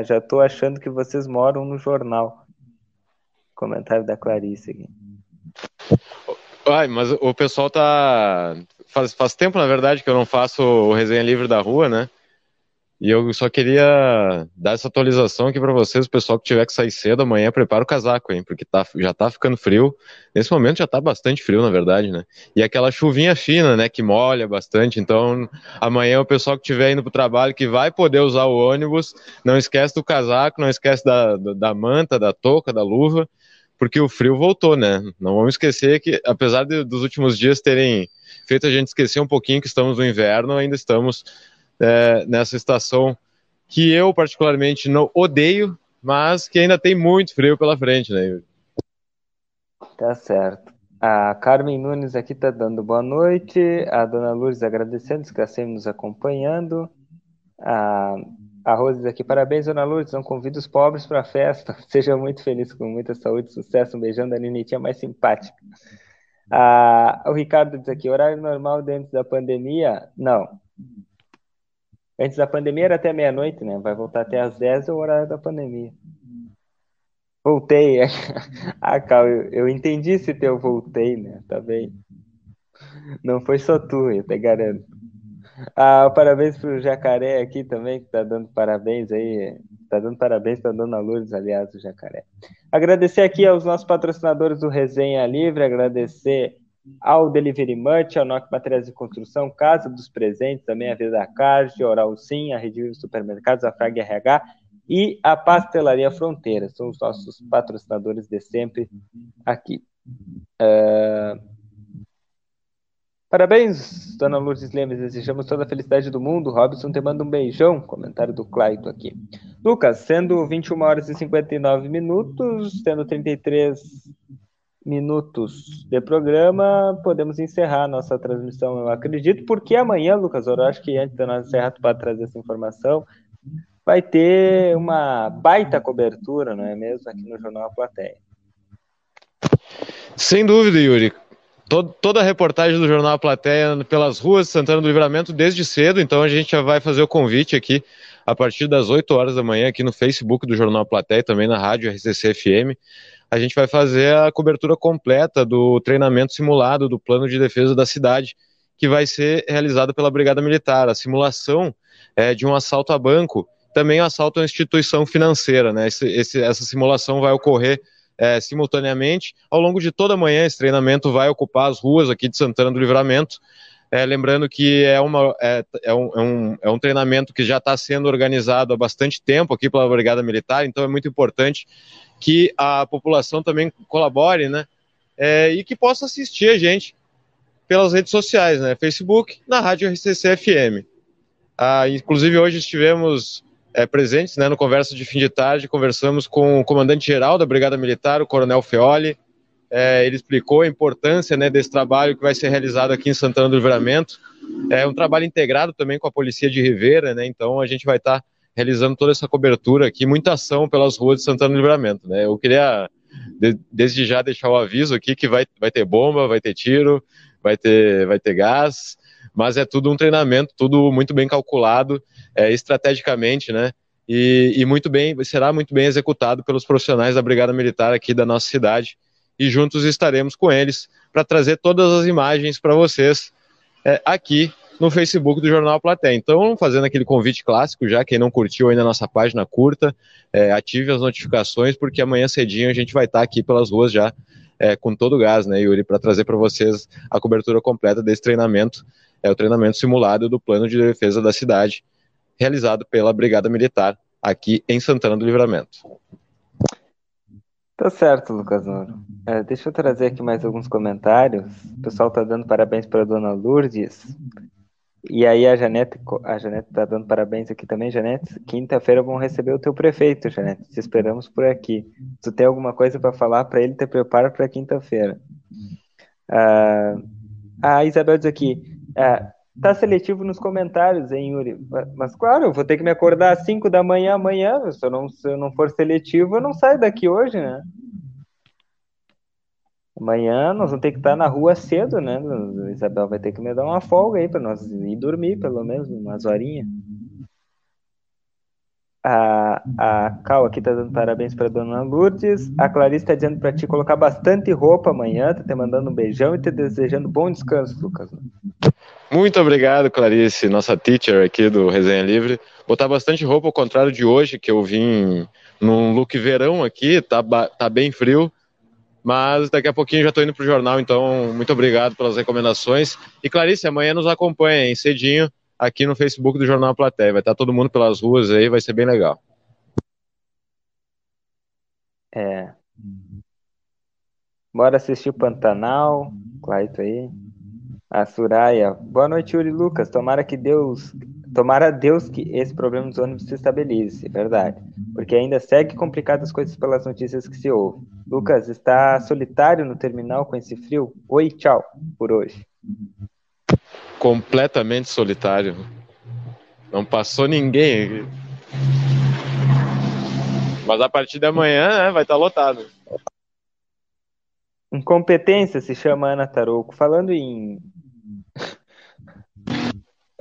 já estou achando que vocês moram no jornal. Comentário da Clarice aqui. Ai, mas o pessoal tá. Faz, faz tempo, na verdade, que eu não faço o resenha livre da rua, né? E eu só queria dar essa atualização aqui para vocês, o pessoal que tiver que sair cedo amanhã, prepara o casaco, hein, porque tá, já tá ficando frio. Nesse momento já tá bastante frio, na verdade, né? E aquela chuvinha fina, né, que molha bastante. Então, amanhã o pessoal que estiver indo pro trabalho, que vai poder usar o ônibus, não esquece do casaco, não esquece da, da manta, da touca, da luva, porque o frio voltou, né? Não vamos esquecer que, apesar de, dos últimos dias terem feito a gente esquecer um pouquinho que estamos no inverno, ainda estamos é, nessa estação que eu particularmente não odeio, mas que ainda tem muito frio pela frente, né? Tá certo. A Carmen Nunes aqui tá dando boa noite. A Dona Lourdes agradecendo, que está sempre nos acompanhando. A, a Rose aqui, parabéns, Dona Lourdes. Não convido os pobres para a festa. Seja muito feliz, com muita saúde sucesso. Um beijão da Ninitinha mais simpática. Ah, o Ricardo diz aqui, horário normal dentro da pandemia? Não. Antes da pandemia era até meia-noite, né? Vai voltar até às 10 é o horário da pandemia. Voltei. ah, Cal, eu, eu entendi se teu voltei, né? Tá bem. Não foi só tu, eu te garanto. Ah, parabéns pro Jacaré aqui também, que tá dando parabéns aí. Tá dando parabéns pra Dona Lourdes, aliás, o Jacaré. Agradecer aqui aos nossos patrocinadores do Resenha Livre, agradecer ao Delivery Much, ao NOC Materiais de Construção, Casa dos Presentes, também a Vida Card, Oral Sim, a Rede Vivo Supermercados, a Frag RH e a Pastelaria Fronteira. São os nossos patrocinadores de sempre aqui. Uh... Parabéns, dona Lourdes Lemes. Desejamos toda a felicidade do mundo. Robson te manda um beijão. Comentário do Claito aqui. Lucas, sendo 21 horas e 59 minutos, tendo 33 minutos de programa, podemos encerrar nossa transmissão, eu acredito, porque amanhã, Lucas, eu acho que antes de nós encerrar, para trazer essa informação, vai ter uma baita cobertura, não é mesmo, aqui no Jornal A Plateia. Sem dúvida, Yuri. Toda a reportagem do Jornal A Plateia pelas ruas Santana do Livramento desde cedo, então a gente já vai fazer o convite aqui a partir das 8 horas da manhã aqui no Facebook do Jornal A Plateia, também na rádio RCC FM a gente vai fazer a cobertura completa do treinamento simulado do plano de defesa da cidade, que vai ser realizado pela Brigada Militar. A simulação é de um assalto a banco, também um assalto a instituição financeira. Né? Esse, esse, essa simulação vai ocorrer é, simultaneamente. Ao longo de toda a manhã, esse treinamento vai ocupar as ruas aqui de Santana do Livramento. É, lembrando que é, uma, é, é, um, é, um, é um treinamento que já está sendo organizado há bastante tempo aqui pela Brigada Militar, então é muito importante que a população também colabore, né? É, e que possa assistir a gente pelas redes sociais, né? Facebook, na Rádio RCC FM. Ah, inclusive hoje estivemos é, presentes né, no Conversa de Fim de Tarde, conversamos com o comandante-geral da Brigada Militar, o Coronel Feoli. É, ele explicou a importância né, desse trabalho que vai ser realizado aqui em Santana do Livramento. É um trabalho integrado também com a Polícia de Rivera, né? Então a gente vai estar tá realizando toda essa cobertura aqui, muita ação pelas ruas de Santana do Livramento, né? Eu queria de, desde já deixar o aviso aqui que vai, vai ter bomba, vai ter tiro, vai ter, vai ter gás, mas é tudo um treinamento, tudo muito bem calculado, é, estrategicamente, né? E, e muito bem, será muito bem executado pelos profissionais da Brigada Militar aqui da nossa cidade e juntos estaremos com eles para trazer todas as imagens para vocês é, aqui no Facebook do Jornal Platéia. Então, fazendo aquele convite clássico, já quem não curtiu ainda a nossa página curta, é, ative as notificações, porque amanhã cedinho a gente vai estar aqui pelas ruas já é, com todo o gás, né, Yuri, para trazer para vocês a cobertura completa desse treinamento, é o treinamento simulado do plano de defesa da cidade, realizado pela Brigada Militar aqui em Santana do Livramento. Tá certo, Lucas Noro. É, deixa eu trazer aqui mais alguns comentários. O pessoal tá dando parabéns para a dona Lourdes. E aí a Janete, a Janete tá dando parabéns aqui também, Janete. Quinta-feira vão receber o teu prefeito, Janete. Te esperamos por aqui. Tu tem alguma coisa para falar para ele, te prepara para quinta-feira. Ah, a Isabel diz aqui, ah, tá seletivo nos comentários, hein, Yuri? Mas claro, eu vou ter que me acordar às 5 da manhã amanhã. Se eu, não, se eu não for seletivo, eu não saio daqui hoje, né? Amanhã nós vamos ter que estar na rua cedo, né? Isabel vai ter que me dar uma folga aí para nós ir dormir, pelo menos, umas horinhas. A, a Cal aqui tá dando parabéns para dona Lourdes. A Clarice tá dizendo para ti colocar bastante roupa amanhã, tá te mandando um beijão e te desejando bom descanso, Lucas. Muito obrigado, Clarice, nossa teacher aqui do Resenha Livre. Botar bastante roupa, ao contrário de hoje, que eu vim num look verão aqui, tá, tá bem frio. Mas daqui a pouquinho já estou indo para o jornal, então muito obrigado pelas recomendações. E Clarice, amanhã nos acompanha, hein, cedinho, aqui no Facebook do Jornal Platéia. Vai estar todo mundo pelas ruas aí, vai ser bem legal. É. Bora assistir o Pantanal, Claito aí. A Suraya. Boa noite, Yuri Lucas. Tomara que Deus. Tomara a Deus que esse problema dos ônibus se estabilize, verdade. Porque ainda segue complicadas as coisas pelas notícias que se ouvem. Lucas, está solitário no terminal com esse frio? Oi, tchau, por hoje completamente solitário. Não passou ninguém. Mas a partir de amanhã né, vai estar lotado. Incompetência se chama Ana Tarouco. Falando em.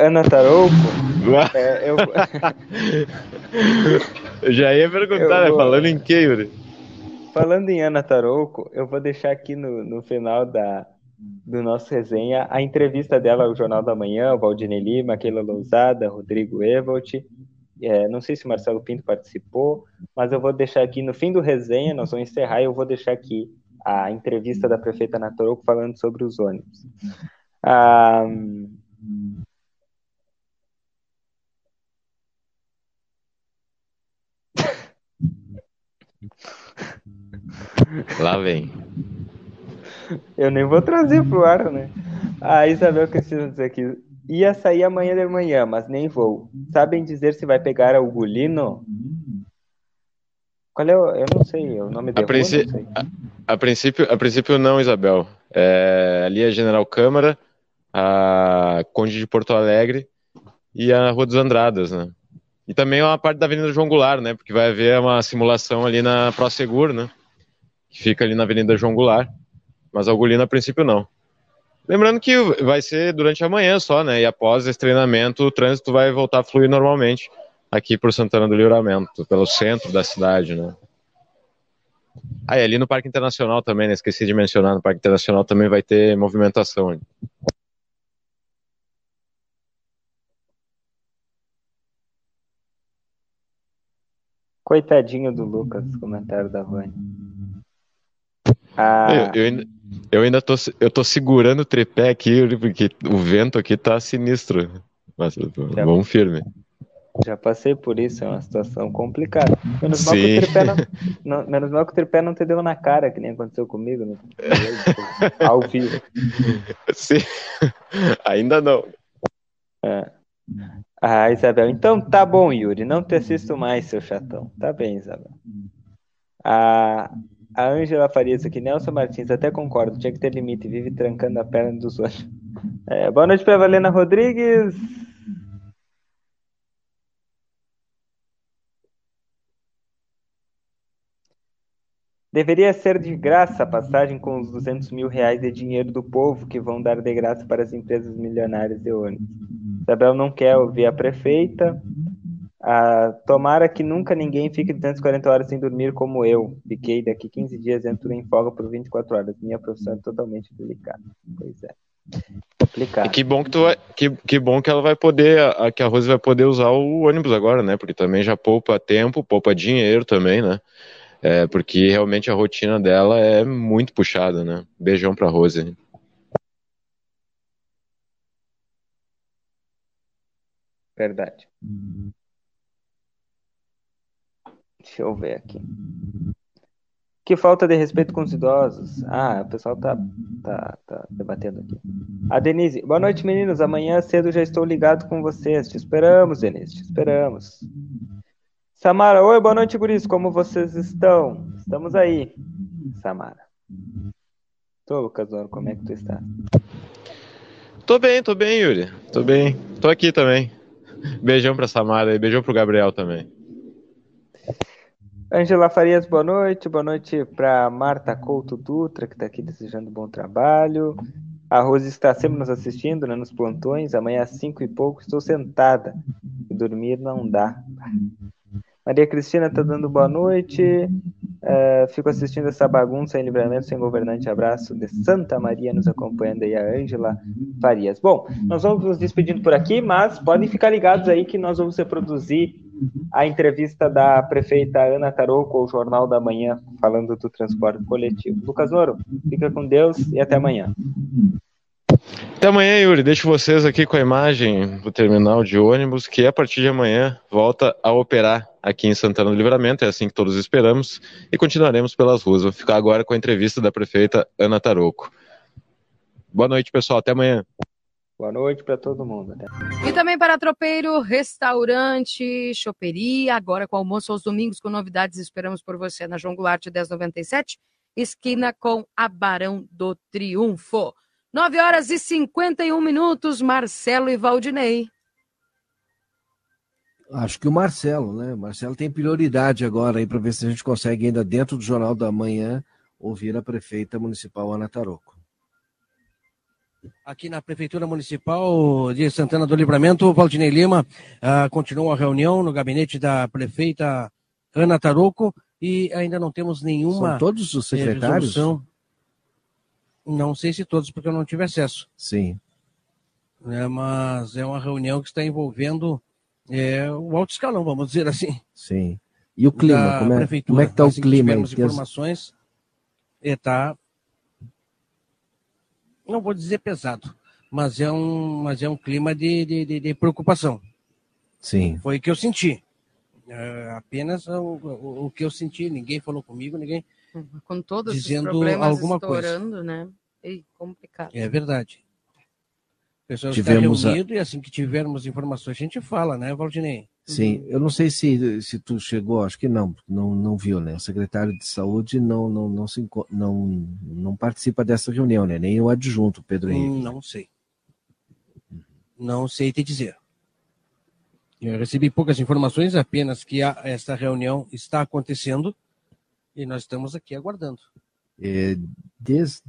Ana Tarouco. é, eu... eu... já ia perguntar, né? vou... né? Falando em que, Yuri? Falando em Ana Tarouco, eu vou deixar aqui no, no final da, do nosso resenha a entrevista dela ao Jornal da Manhã, o Valdine Lima, Keila Lousada, Rodrigo Evolt. É, não sei se o Marcelo Pinto participou, mas eu vou deixar aqui no fim do resenha, nós vamos encerrar e eu vou deixar aqui a entrevista da prefeita Natoroco falando sobre os ônibus. Ah, Lá vem. Eu nem vou trazer pro ar, né? A Isabel Cristina diz aqui. Ia sair amanhã de manhã, mas nem vou. Sabem dizer se vai pegar o Gulino? Qual é o... Eu não sei, o nome dele. A, a, a, princípio, a princípio não, Isabel. É, ali é General Câmara, a Conde de Porto Alegre e a Rua dos Andradas, né? E também uma parte da Avenida João Goulart, né? Porque vai haver uma simulação ali na ProSeguro, né? Que fica ali na Avenida João Goulart. Mas Algolino a princípio não. Lembrando que vai ser durante a manhã só, né? E após esse treinamento, o trânsito vai voltar a fluir normalmente aqui por Santana do Livramento, pelo centro da cidade, né? Ah, e ali no Parque Internacional também, né? Esqueci de mencionar, no Parque Internacional também vai ter movimentação. Coitadinho do Lucas, comentário da Vânia. Ah. Eu, eu, ainda, eu ainda tô, eu tô segurando o tripé aqui, porque o vento aqui tá sinistro. Mas já, vamos firme. Já passei por isso, é uma situação complicada. Menos mal, que o tripé não, não, menos mal que o tripé não te deu na cara, que nem aconteceu comigo, né? ao vivo. Sim, ainda não. É. Ah, Isabel, então tá bom, Yuri, não te assisto mais, seu chatão. Tá bem, Isabel. Ah, a Ângela Farias aqui, Nelson Martins, até concordo, tinha que ter limite, vive trancando a perna dos outros. É, boa noite para Valena Rodrigues. Deveria ser de graça a passagem com os 200 mil reais de dinheiro do povo que vão dar de graça para as empresas milionárias de ônibus. Isabel não quer ouvir a prefeita. Ah, tomara que nunca ninguém fique 240 horas sem dormir como eu. Fiquei daqui 15 dias, entro em folga por 24 horas. Minha profissão é totalmente delicada. Pois é. Complicado. E que bom que, tu vai, que, que bom que ela vai poder, a, que a Rose vai poder usar o ônibus agora, né? Porque também já poupa tempo, poupa dinheiro também, né? É, porque realmente a rotina dela é muito puxada, né? Beijão pra Rose. Verdade. Deixa eu ver aqui. Que falta de respeito com os idosos. Ah, o pessoal tá, tá, tá debatendo aqui. A Denise. Boa noite, meninos. Amanhã cedo já estou ligado com vocês. Te esperamos, Denise. Te esperamos. Samara. Oi, boa noite, guris. Como vocês estão? Estamos aí. Samara. Tô, Lucas, como é que tu está? Tô bem, tô bem, Yuri. Tô bem. Tô aqui também. Beijão pra Samara e beijão pro Gabriel também. Angela Farias, boa noite. Boa noite para Marta Couto Dutra, que está aqui desejando bom trabalho. A Rose está sempre nos assistindo, né, nos plantões. Amanhã às cinco e pouco estou sentada. E dormir não dá. Maria Cristina está dando boa noite. Uh, fico assistindo essa bagunça em livramento sem governante. Abraço de Santa Maria nos acompanhando aí, a Ângela Farias. Bom, nós vamos nos despedindo por aqui, mas podem ficar ligados aí que nós vamos reproduzir a entrevista da prefeita Ana Tarouco ao Jornal da Manhã, falando do transporte coletivo. Lucas Noro, fica com Deus e até amanhã. Até amanhã, Yuri. Deixo vocês aqui com a imagem do terminal de ônibus, que a partir de amanhã volta a operar aqui em Santana do Livramento, é assim que todos esperamos, e continuaremos pelas ruas. Vou ficar agora com a entrevista da prefeita Ana Tarouco. Boa noite, pessoal. Até amanhã. Boa noite para todo mundo. E também para Tropeiro, restaurante, choperia, agora com almoço aos domingos com novidades. Esperamos por você na João Goulart 1097, esquina com a Barão do Triunfo. 9 horas e 51 minutos, Marcelo e Valdinei. Acho que o Marcelo, né? O Marcelo tem prioridade agora aí para ver se a gente consegue ainda dentro do Jornal da Manhã ouvir a prefeita municipal Ana Taroco aqui na Prefeitura Municipal de Santana do Livramento. Valdinei Lima uh, continuou a reunião no gabinete da prefeita Ana Taroco e ainda não temos nenhuma. São todos os secretários? Resolução. Não sei se todos, porque eu não tive acesso. Sim. É, mas é uma reunião que está envolvendo é, o alto escalão, vamos dizer assim. Sim. E o clima? Como é, como é que está o assim clima? Tivemos informações. Está não vou dizer pesado, mas é um, mas é um clima de, de, de preocupação. Sim. Foi o que eu senti. É, apenas o, o, o, que eu senti, ninguém falou comigo, ninguém com todos dizendo os problemas alguma estourando, coisa. né? E complicado. É verdade. Pessoas Tivemos estão reunidas a... e assim que tivermos informações a gente fala, né, Valdinei? Sim, eu não sei se, se tu chegou, acho que não, não, não viu, né? O secretário de saúde não, não, não, se, não, não participa dessa reunião, né? Nem o adjunto, Pedro Henrique. Hum, não sei. Não sei te dizer. Eu recebi poucas informações, apenas que a, essa reunião está acontecendo e nós estamos aqui aguardando. É, desde,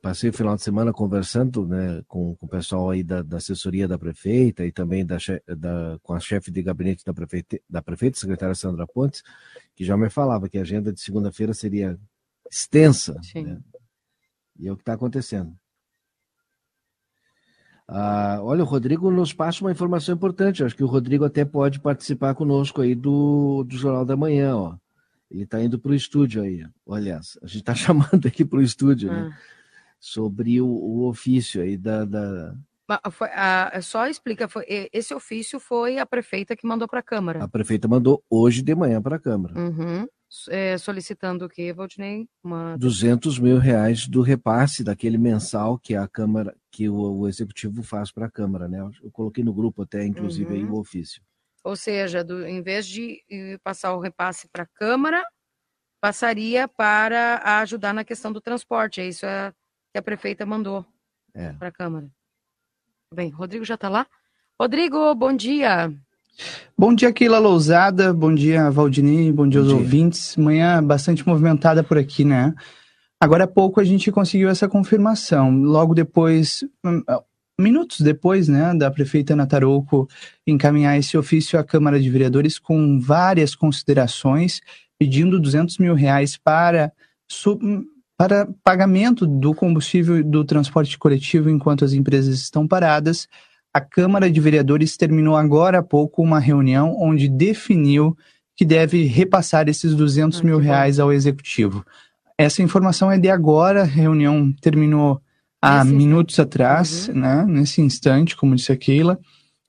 passei o final de semana conversando né, com, com o pessoal aí da, da, assessoria da prefeita e também da, da, com a chefe de gabinete da prefeita, da prefeita, secretária Sandra Pontes, que já me falava que a agenda de segunda-feira seria extensa. Né? E é o que está acontecendo. Ah, olha, o Rodrigo nos passa uma informação importante. Acho que o Rodrigo até pode participar conosco aí do, do Jornal da Manhã. Ó. Ele está indo para o estúdio aí. Olha, a gente está chamando aqui para o estúdio, né? Sobre o, o ofício aí da. da... Foi, a, só explica, foi, esse ofício foi a prefeita que mandou para a Câmara. A prefeita mandou hoje de manhã para a Câmara. Uhum. É, solicitando o que, Valdinei? Uma... 200 mil reais do repasse daquele mensal que a Câmara, que o, o Executivo faz para a Câmara, né? Eu coloquei no grupo até, inclusive, uhum. aí o ofício. Ou seja, do, em vez de passar o repasse para a Câmara, passaria para ajudar na questão do transporte. É isso é que a prefeita mandou é. para a Câmara. Bem, Rodrigo já está lá? Rodrigo, bom dia. Bom dia, Keila Lousada. Bom dia, Valdini. Bom dia bom aos dia. ouvintes. Manhã bastante movimentada por aqui, né? Agora há pouco a gente conseguiu essa confirmação. Logo depois, hum, minutos depois, né, da prefeita Nataroco encaminhar esse ofício à Câmara de Vereadores com várias considerações, pedindo 200 mil reais para para pagamento do combustível do transporte coletivo enquanto as empresas estão paradas, a Câmara de Vereadores terminou agora há pouco uma reunião onde definiu que deve repassar esses 200 ah, mil reais ao Executivo. Essa informação é de agora, a reunião terminou há minutos instante. atrás, uhum. né, nesse instante, como disse a Keila,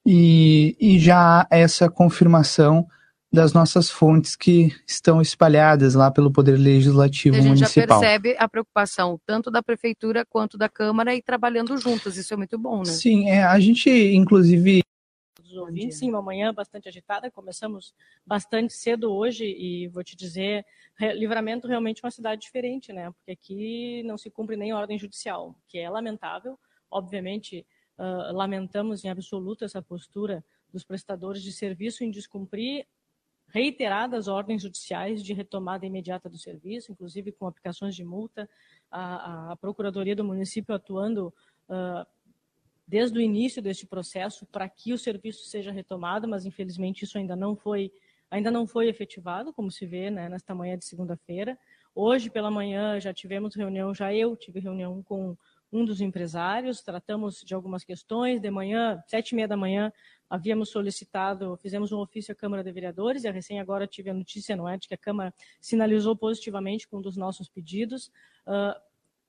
e, e já há essa confirmação das nossas fontes que estão espalhadas lá pelo Poder Legislativo Municipal. A gente municipal. já percebe a preocupação tanto da Prefeitura quanto da Câmara e trabalhando juntas, isso é muito bom, né? Sim, é, a gente inclusive... Sim, uma manhã bastante agitada, começamos bastante cedo hoje e vou te dizer, Livramento realmente é uma cidade diferente, né? Porque aqui não se cumpre nem ordem judicial, que é lamentável, obviamente, uh, lamentamos em absoluto essa postura dos prestadores de serviço em descumprir reiteradas ordens judiciais de retomada imediata do serviço, inclusive com aplicações de multa, a, a Procuradoria do município atuando uh, desde o início deste processo para que o serviço seja retomado, mas infelizmente isso ainda não foi ainda não foi efetivado, como se vê né, nesta manhã de segunda-feira. Hoje pela manhã já tivemos reunião, já eu tive reunião com um dos empresários, tratamos de algumas questões. De manhã, sete e meia da manhã, havíamos solicitado, fizemos um ofício à Câmara de Vereadores, e a recém agora tive a notícia, não é, de que a Câmara sinalizou positivamente com um dos nossos pedidos. Uh,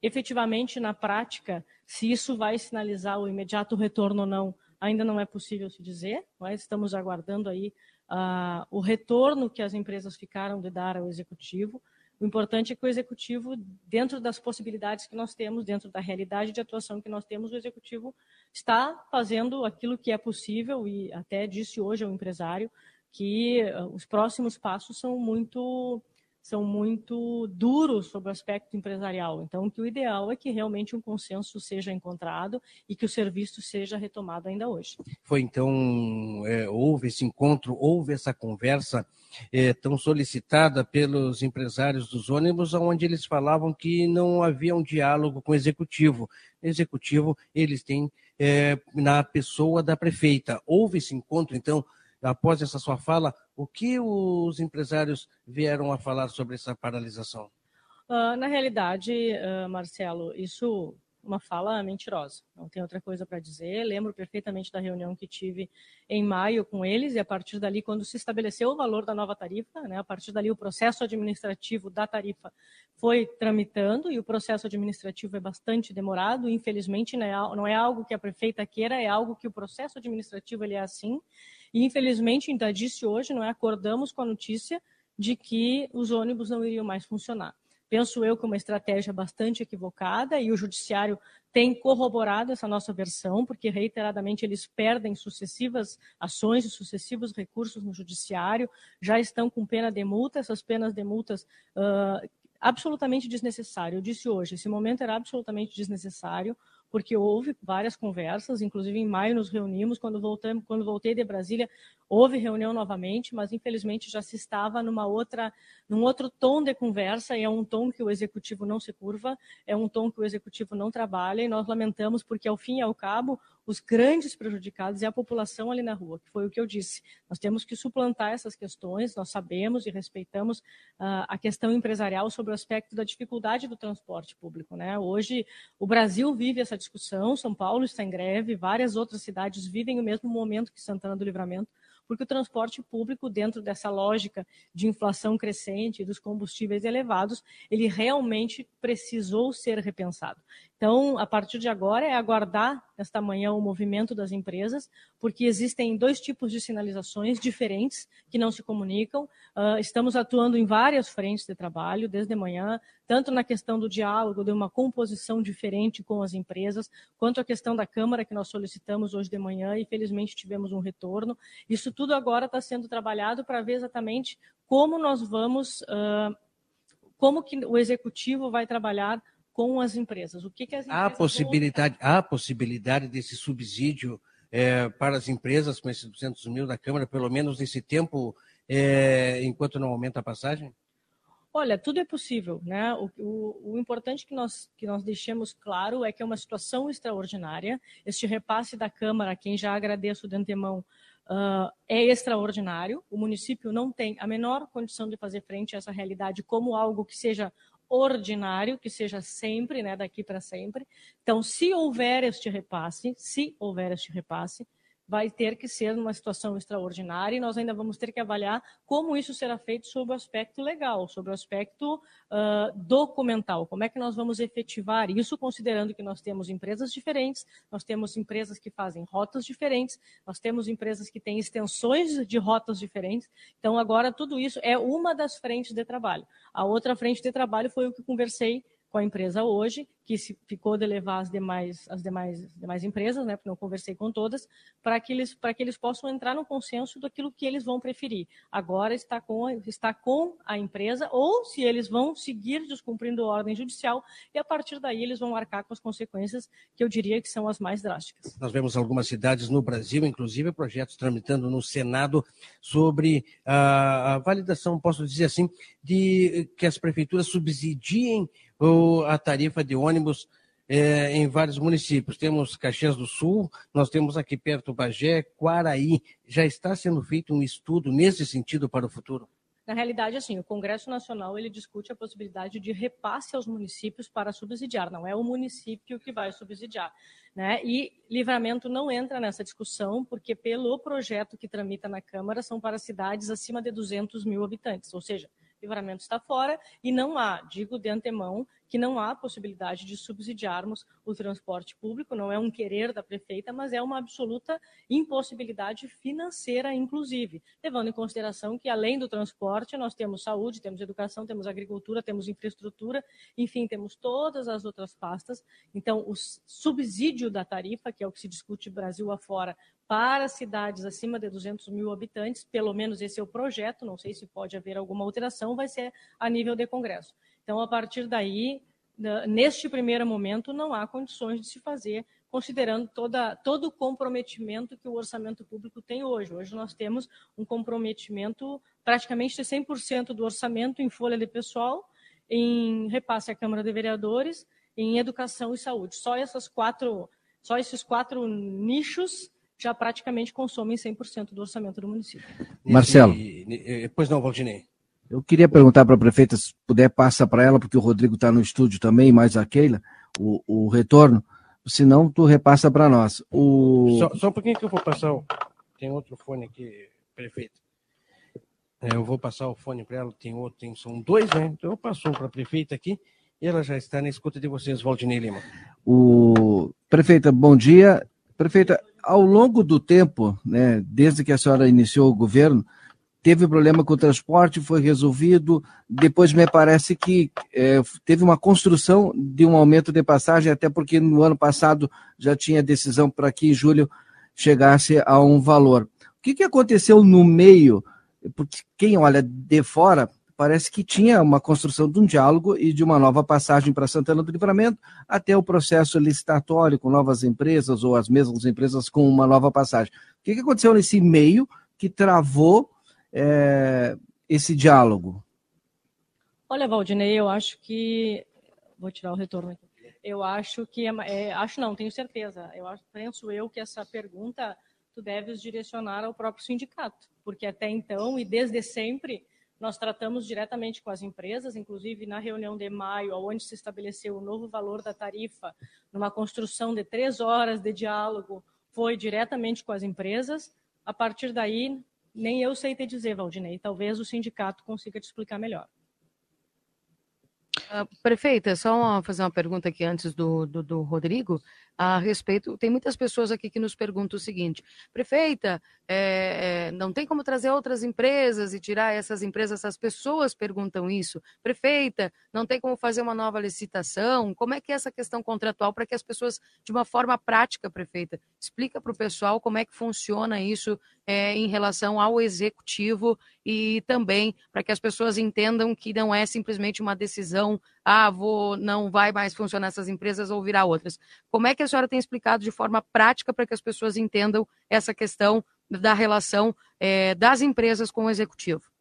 efetivamente, na prática, se isso vai sinalizar o imediato retorno ou não, ainda não é possível se dizer, mas é? estamos aguardando aí uh, o retorno que as empresas ficaram de dar ao Executivo. O importante é que o executivo, dentro das possibilidades que nós temos, dentro da realidade de atuação que nós temos, o executivo está fazendo aquilo que é possível e até disse hoje ao empresário que uh, os próximos passos são muito são muito duros sobre o aspecto empresarial. Então, que o ideal é que realmente um consenso seja encontrado e que o serviço seja retomado ainda hoje. Foi então, é, houve esse encontro, houve essa conversa é, tão solicitada pelos empresários dos ônibus, onde eles falavam que não havia um diálogo com o executivo. Executivo, eles têm é, na pessoa da prefeita. Houve esse encontro, então, após essa sua fala, o que os empresários vieram a falar sobre essa paralisação? Uh, na realidade, uh, Marcelo, isso uma fala mentirosa. Não tem outra coisa para dizer. Lembro perfeitamente da reunião que tive em maio com eles e a partir dali, quando se estabeleceu o valor da nova tarifa, né, a partir dali o processo administrativo da tarifa foi tramitando e o processo administrativo é bastante demorado. Infelizmente, não é, é algo que a prefeita queira, é algo que o processo administrativo ele é assim. E infelizmente, ainda disse hoje, não é, acordamos com a notícia de que os ônibus não iriam mais funcionar penso eu que uma estratégia bastante equivocada e o judiciário tem corroborado essa nossa versão, porque reiteradamente eles perdem sucessivas ações e sucessivos recursos no judiciário, já estão com pena de multa, essas penas de multas uh, absolutamente desnecessário. Eu disse hoje, esse momento era absolutamente desnecessário porque houve várias conversas, inclusive em maio nos reunimos, quando, voltamos, quando voltei de Brasília, houve reunião novamente, mas infelizmente já se estava numa outra, num outro tom de conversa, e é um tom que o executivo não se curva, é um tom que o executivo não trabalha, e nós lamentamos porque, ao fim e ao cabo, os grandes prejudicados é a população ali na rua, que foi o que eu disse. Nós temos que suplantar essas questões, nós sabemos e respeitamos uh, a questão empresarial sobre o aspecto da dificuldade do transporte público. Né? Hoje, o Brasil vive essa discussão, São Paulo está em greve, várias outras cidades vivem o mesmo momento que Santana do Livramento, porque o transporte público, dentro dessa lógica de inflação crescente e dos combustíveis elevados, ele realmente precisou ser repensado. Então, a partir de agora, é aguardar esta manhã o movimento das empresas, porque existem dois tipos de sinalizações diferentes que não se comunicam. Uh, estamos atuando em várias frentes de trabalho desde manhã, tanto na questão do diálogo, de uma composição diferente com as empresas, quanto a questão da Câmara, que nós solicitamos hoje de manhã e felizmente tivemos um retorno. Isso tudo agora está sendo trabalhado para ver exatamente como nós vamos. Uh, como que o executivo vai trabalhar com as empresas. O que, que as empresas há possibilidade, há possibilidade desse subsídio é, para as empresas com esses 200 mil da Câmara, pelo menos nesse tempo, é, enquanto não aumenta a passagem? Olha, tudo é possível, né? O, o, o, importante que nós, que nós deixemos claro é que é uma situação extraordinária. Este repasse da Câmara, quem já agradeço de antemão, uh, é extraordinário. O município não tem a menor condição de fazer frente a essa realidade como algo que seja ordinário, que seja sempre, né, daqui para sempre. Então, se houver este repasse, se houver este repasse, vai ter que ser numa situação extraordinária e nós ainda vamos ter que avaliar como isso será feito sob o aspecto legal, sob o aspecto uh, documental. Como é que nós vamos efetivar isso, considerando que nós temos empresas diferentes, nós temos empresas que fazem rotas diferentes, nós temos empresas que têm extensões de rotas diferentes. Então, agora, tudo isso é uma das frentes de trabalho. A outra frente de trabalho foi o que conversei com a empresa hoje, que se ficou de levar as demais, as demais, as demais empresas, né, porque não conversei com todas, para que, eles, que eles possam entrar no consenso daquilo que eles vão preferir. Agora está com, está com a empresa, ou se eles vão seguir descumprindo a ordem judicial, e a partir daí eles vão arcar com as consequências que eu diria que são as mais drásticas. Nós vemos algumas cidades no Brasil, inclusive projetos tramitando no Senado sobre a, a validação, posso dizer assim, de que as prefeituras subsidiem a tarifa de ônibus é, em vários municípios. Temos Caxias do Sul, nós temos aqui perto Bagé, Quaraí. Já está sendo feito um estudo nesse sentido para o futuro? Na realidade, assim, o Congresso Nacional ele discute a possibilidade de repasse aos municípios para subsidiar. Não é o município que vai subsidiar, né? E Livramento não entra nessa discussão porque pelo projeto que tramita na Câmara são para cidades acima de 200 mil habitantes, ou seja, Livramento está fora e não há, digo de antemão, que não há possibilidade de subsidiarmos o transporte público, não é um querer da prefeita, mas é uma absoluta impossibilidade financeira, inclusive, levando em consideração que, além do transporte, nós temos saúde, temos educação, temos agricultura, temos infraestrutura, enfim, temos todas as outras pastas. Então, o subsídio da tarifa, que é o que se discute Brasil afora, para cidades acima de 200 mil habitantes, pelo menos esse é o projeto, não sei se pode haver alguma alteração, vai ser a nível de Congresso. Então, a partir daí, neste primeiro momento, não há condições de se fazer, considerando toda, todo o comprometimento que o orçamento público tem hoje. Hoje nós temos um comprometimento praticamente de 100% do orçamento em folha de pessoal, em repasse à Câmara de Vereadores, em educação e saúde. Só essas quatro, só esses quatro nichos já praticamente consomem 100% do orçamento do município. Marcelo. Pois não, Valdinei. Eu queria perguntar para a prefeita, se puder, passa para ela, porque o Rodrigo está no estúdio também, mais a Keila, o, o retorno. Se não, tu repassa para nós. O... Só, só um pouquinho que eu vou passar. O... Tem outro fone aqui, prefeito. É, eu vou passar o fone para ela, tem outro, tem, são dois, né? Então eu passo um para a prefeita aqui e ela já está na escuta de vocês, Valdinei Lima. O... Prefeita, bom dia. Prefeita, ao longo do tempo, né, desde que a senhora iniciou o governo, teve problema com o transporte, foi resolvido. Depois me parece que é, teve uma construção de um aumento de passagem, até porque no ano passado já tinha decisão para que em julho chegasse a um valor. O que, que aconteceu no meio? Porque quem olha de fora parece que tinha uma construção de um diálogo e de uma nova passagem para Santana do Livramento, até o processo licitatório com novas empresas ou as mesmas empresas com uma nova passagem. O que, que aconteceu nesse meio que travou é, esse diálogo? Olha, Valdinei, eu acho que. Vou tirar o retorno aqui. Eu acho que. É, é, acho não, tenho certeza. Eu acho, penso eu que essa pergunta tu deves direcionar ao próprio sindicato, porque até então e desde sempre nós tratamos diretamente com as empresas, inclusive na reunião de maio, onde se estabeleceu o novo valor da tarifa, numa construção de três horas de diálogo, foi diretamente com as empresas. A partir daí, nem eu sei te dizer, Valdinei. Talvez o sindicato consiga te explicar melhor. Uh, prefeita, só fazer uma pergunta aqui antes do, do, do Rodrigo a respeito. Tem muitas pessoas aqui que nos perguntam o seguinte: prefeita, é, é, não tem como trazer outras empresas e tirar essas empresas? Essas pessoas perguntam isso. Prefeita, não tem como fazer uma nova licitação? Como é que é essa questão contratual para que as pessoas, de uma forma prática, prefeita, explica para o pessoal como é que funciona isso é, em relação ao executivo e também para que as pessoas entendam que não é simplesmente uma decisão, ah, vou, não vai mais funcionar essas empresas ou virar outras. Como é que a senhora tem explicado de forma prática para que as pessoas entendam essa questão da relação é, das empresas com o executivo?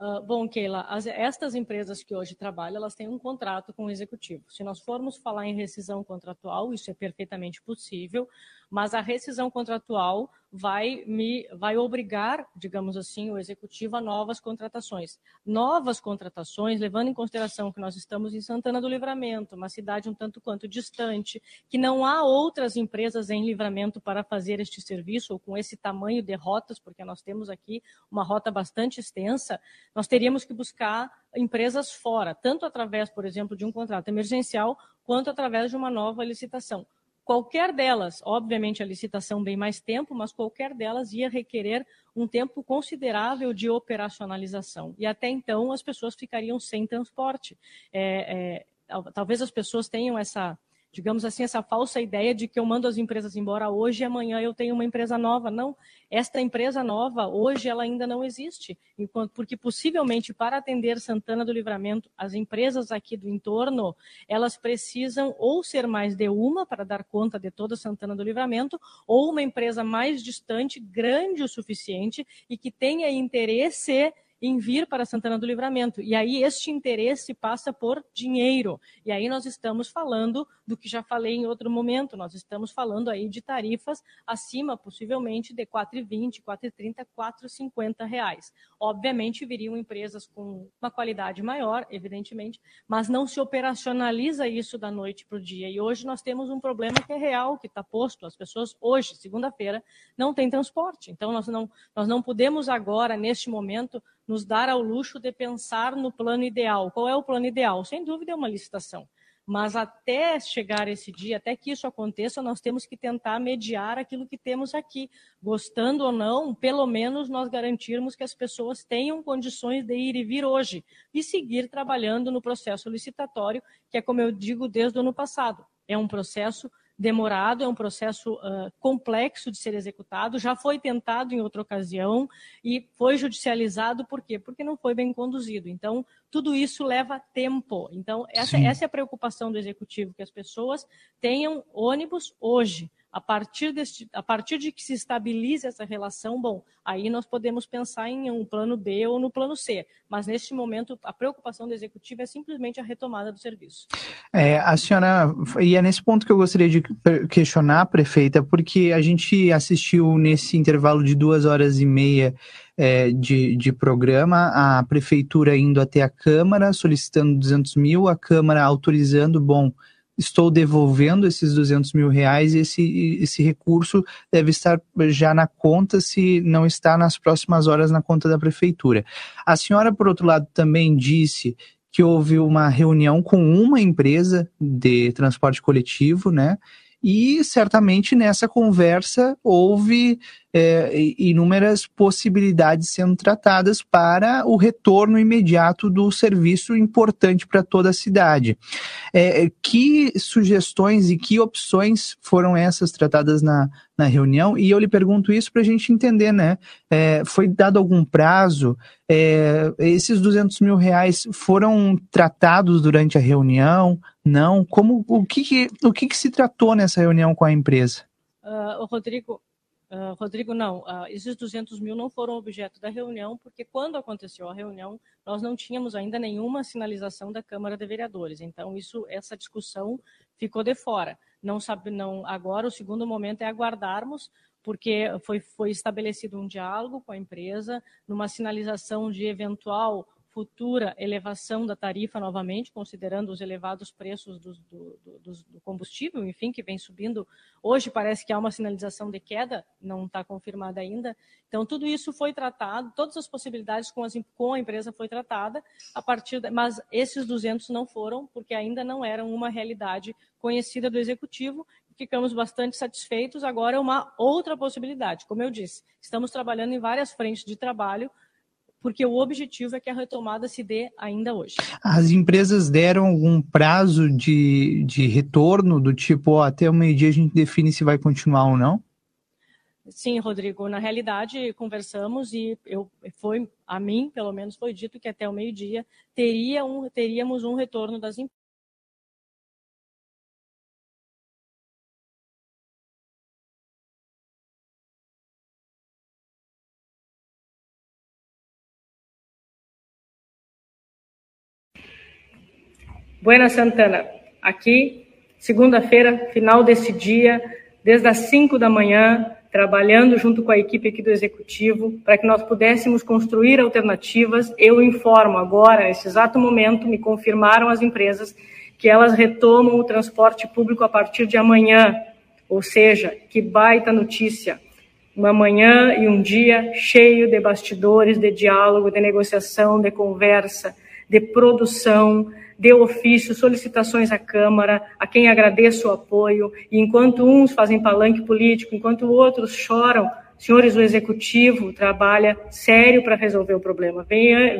Uh, bom, Keila, as, estas empresas que hoje trabalham, elas têm um contrato com o executivo. Se nós formos falar em rescisão contratual, isso é perfeitamente possível, mas a rescisão contratual vai me vai obrigar, digamos assim, o executivo a novas contratações. Novas contratações, levando em consideração que nós estamos em Santana do Livramento, uma cidade um tanto quanto distante, que não há outras empresas em Livramento para fazer este serviço ou com esse tamanho de rotas, porque nós temos aqui uma rota bastante extensa, nós teríamos que buscar empresas fora, tanto através, por exemplo, de um contrato emergencial, quanto através de uma nova licitação. Qualquer delas, obviamente a licitação bem mais tempo, mas qualquer delas ia requerer um tempo considerável de operacionalização. E até então as pessoas ficariam sem transporte. É, é, talvez as pessoas tenham essa digamos assim, essa falsa ideia de que eu mando as empresas embora hoje e amanhã eu tenho uma empresa nova. Não, esta empresa nova, hoje, ela ainda não existe, enquanto, porque possivelmente para atender Santana do Livramento, as empresas aqui do entorno, elas precisam ou ser mais de uma para dar conta de toda Santana do Livramento, ou uma empresa mais distante, grande o suficiente e que tenha interesse em vir para Santana do Livramento. E aí este interesse passa por dinheiro. E aí nós estamos falando do que já falei em outro momento, nós estamos falando aí de tarifas acima, possivelmente, de R$ 4,20, R$ 4,30, 4,50 reais. Obviamente viriam empresas com uma qualidade maior, evidentemente, mas não se operacionaliza isso da noite para o dia. E hoje nós temos um problema que é real, que está posto. As pessoas hoje, segunda-feira, não têm transporte. Então nós não, nós não podemos agora, neste momento, nos dar ao luxo de pensar no plano ideal. Qual é o plano ideal? Sem dúvida é uma licitação. Mas até chegar esse dia, até que isso aconteça, nós temos que tentar mediar aquilo que temos aqui. Gostando ou não, pelo menos nós garantirmos que as pessoas tenham condições de ir e vir hoje e seguir trabalhando no processo licitatório, que é como eu digo desde o ano passado. É um processo demorado, é um processo uh, complexo de ser executado, já foi tentado em outra ocasião e foi judicializado, por quê? Porque não foi bem conduzido. Então, tudo isso leva tempo. Então, essa, essa é a preocupação do executivo, que as pessoas tenham ônibus hoje. A partir, deste, a partir de que se estabilize essa relação, bom, aí nós podemos pensar em um plano B ou no plano C. Mas neste momento, a preocupação do executivo é simplesmente a retomada do serviço. É, a senhora, e é nesse ponto que eu gostaria de questionar, prefeita, porque a gente assistiu nesse intervalo de duas horas e meia é, de, de programa, a prefeitura indo até a Câmara solicitando 200 mil, a Câmara autorizando, bom estou devolvendo esses 200 mil reais e esse, esse recurso deve estar já na conta, se não está nas próximas horas na conta da prefeitura. A senhora, por outro lado, também disse que houve uma reunião com uma empresa de transporte coletivo, né? E certamente nessa conversa houve é, inúmeras possibilidades sendo tratadas para o retorno imediato do serviço importante para toda a cidade. É, que sugestões e que opções foram essas tratadas na, na reunião? E eu lhe pergunto isso para a gente entender, né? É, foi dado algum prazo? É, esses 200 mil reais foram tratados durante a reunião? Não? Como, o que, que o que, que se tratou nessa reunião com a empresa? Uh, Rodrigo, Uh, Rodrigo, não, uh, esses 200 mil não foram objeto da reunião, porque quando aconteceu a reunião, nós não tínhamos ainda nenhuma sinalização da Câmara de Vereadores. Então, isso, essa discussão ficou de fora. Não sabe, não. Agora, o segundo momento é aguardarmos, porque foi, foi estabelecido um diálogo com a empresa, numa sinalização de eventual futura elevação da tarifa novamente, considerando os elevados preços do, do, do, do, combustível, enfim, que vem subindo. Hoje parece que há uma sinalização de queda, não está confirmada ainda. Então, tudo isso foi tratado, todas as possibilidades com, as, com a empresa foi tratada, a partir de, mas esses 200 não foram, porque ainda não eram uma realidade conhecida do Executivo ficamos bastante satisfeitos. Agora é uma outra possibilidade. Como eu disse, estamos trabalhando em várias frentes de trabalho porque o objetivo é que a retomada se dê ainda hoje. As empresas deram algum prazo de, de retorno, do tipo, ó, até o meio-dia a gente define se vai continuar ou não? Sim, Rodrigo. Na realidade, conversamos e eu foi a mim, pelo menos, foi dito que até o meio-dia teria um, teríamos um retorno das empresas. Buena Santana, aqui, segunda-feira, final desse dia, desde as 5 da manhã, trabalhando junto com a equipe aqui do Executivo, para que nós pudéssemos construir alternativas. Eu informo agora, nesse exato momento, me confirmaram as empresas que elas retomam o transporte público a partir de amanhã. Ou seja, que baita notícia. Uma manhã e um dia cheio de bastidores, de diálogo, de negociação, de conversa, de produção, de ofício solicitações à Câmara, a quem agradeço o apoio, e enquanto uns fazem palanque político, enquanto outros choram senhores do Executivo trabalha sério para resolver o problema.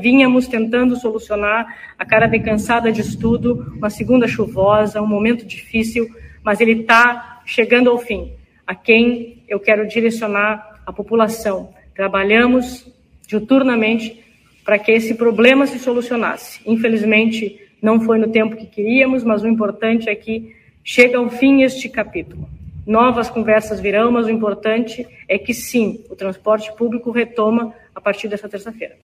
Vínhamos tentando solucionar a cara de cansada de estudo, uma segunda chuvosa, um momento difícil, mas ele está chegando ao fim. A quem eu quero direcionar a população. Trabalhamos diuturnamente para que esse problema se solucionasse. Infelizmente, não foi no tempo que queríamos, mas o importante é que chega ao fim este capítulo. Novas conversas virão, mas o importante é que sim, o transporte público retoma a partir dessa terça-feira.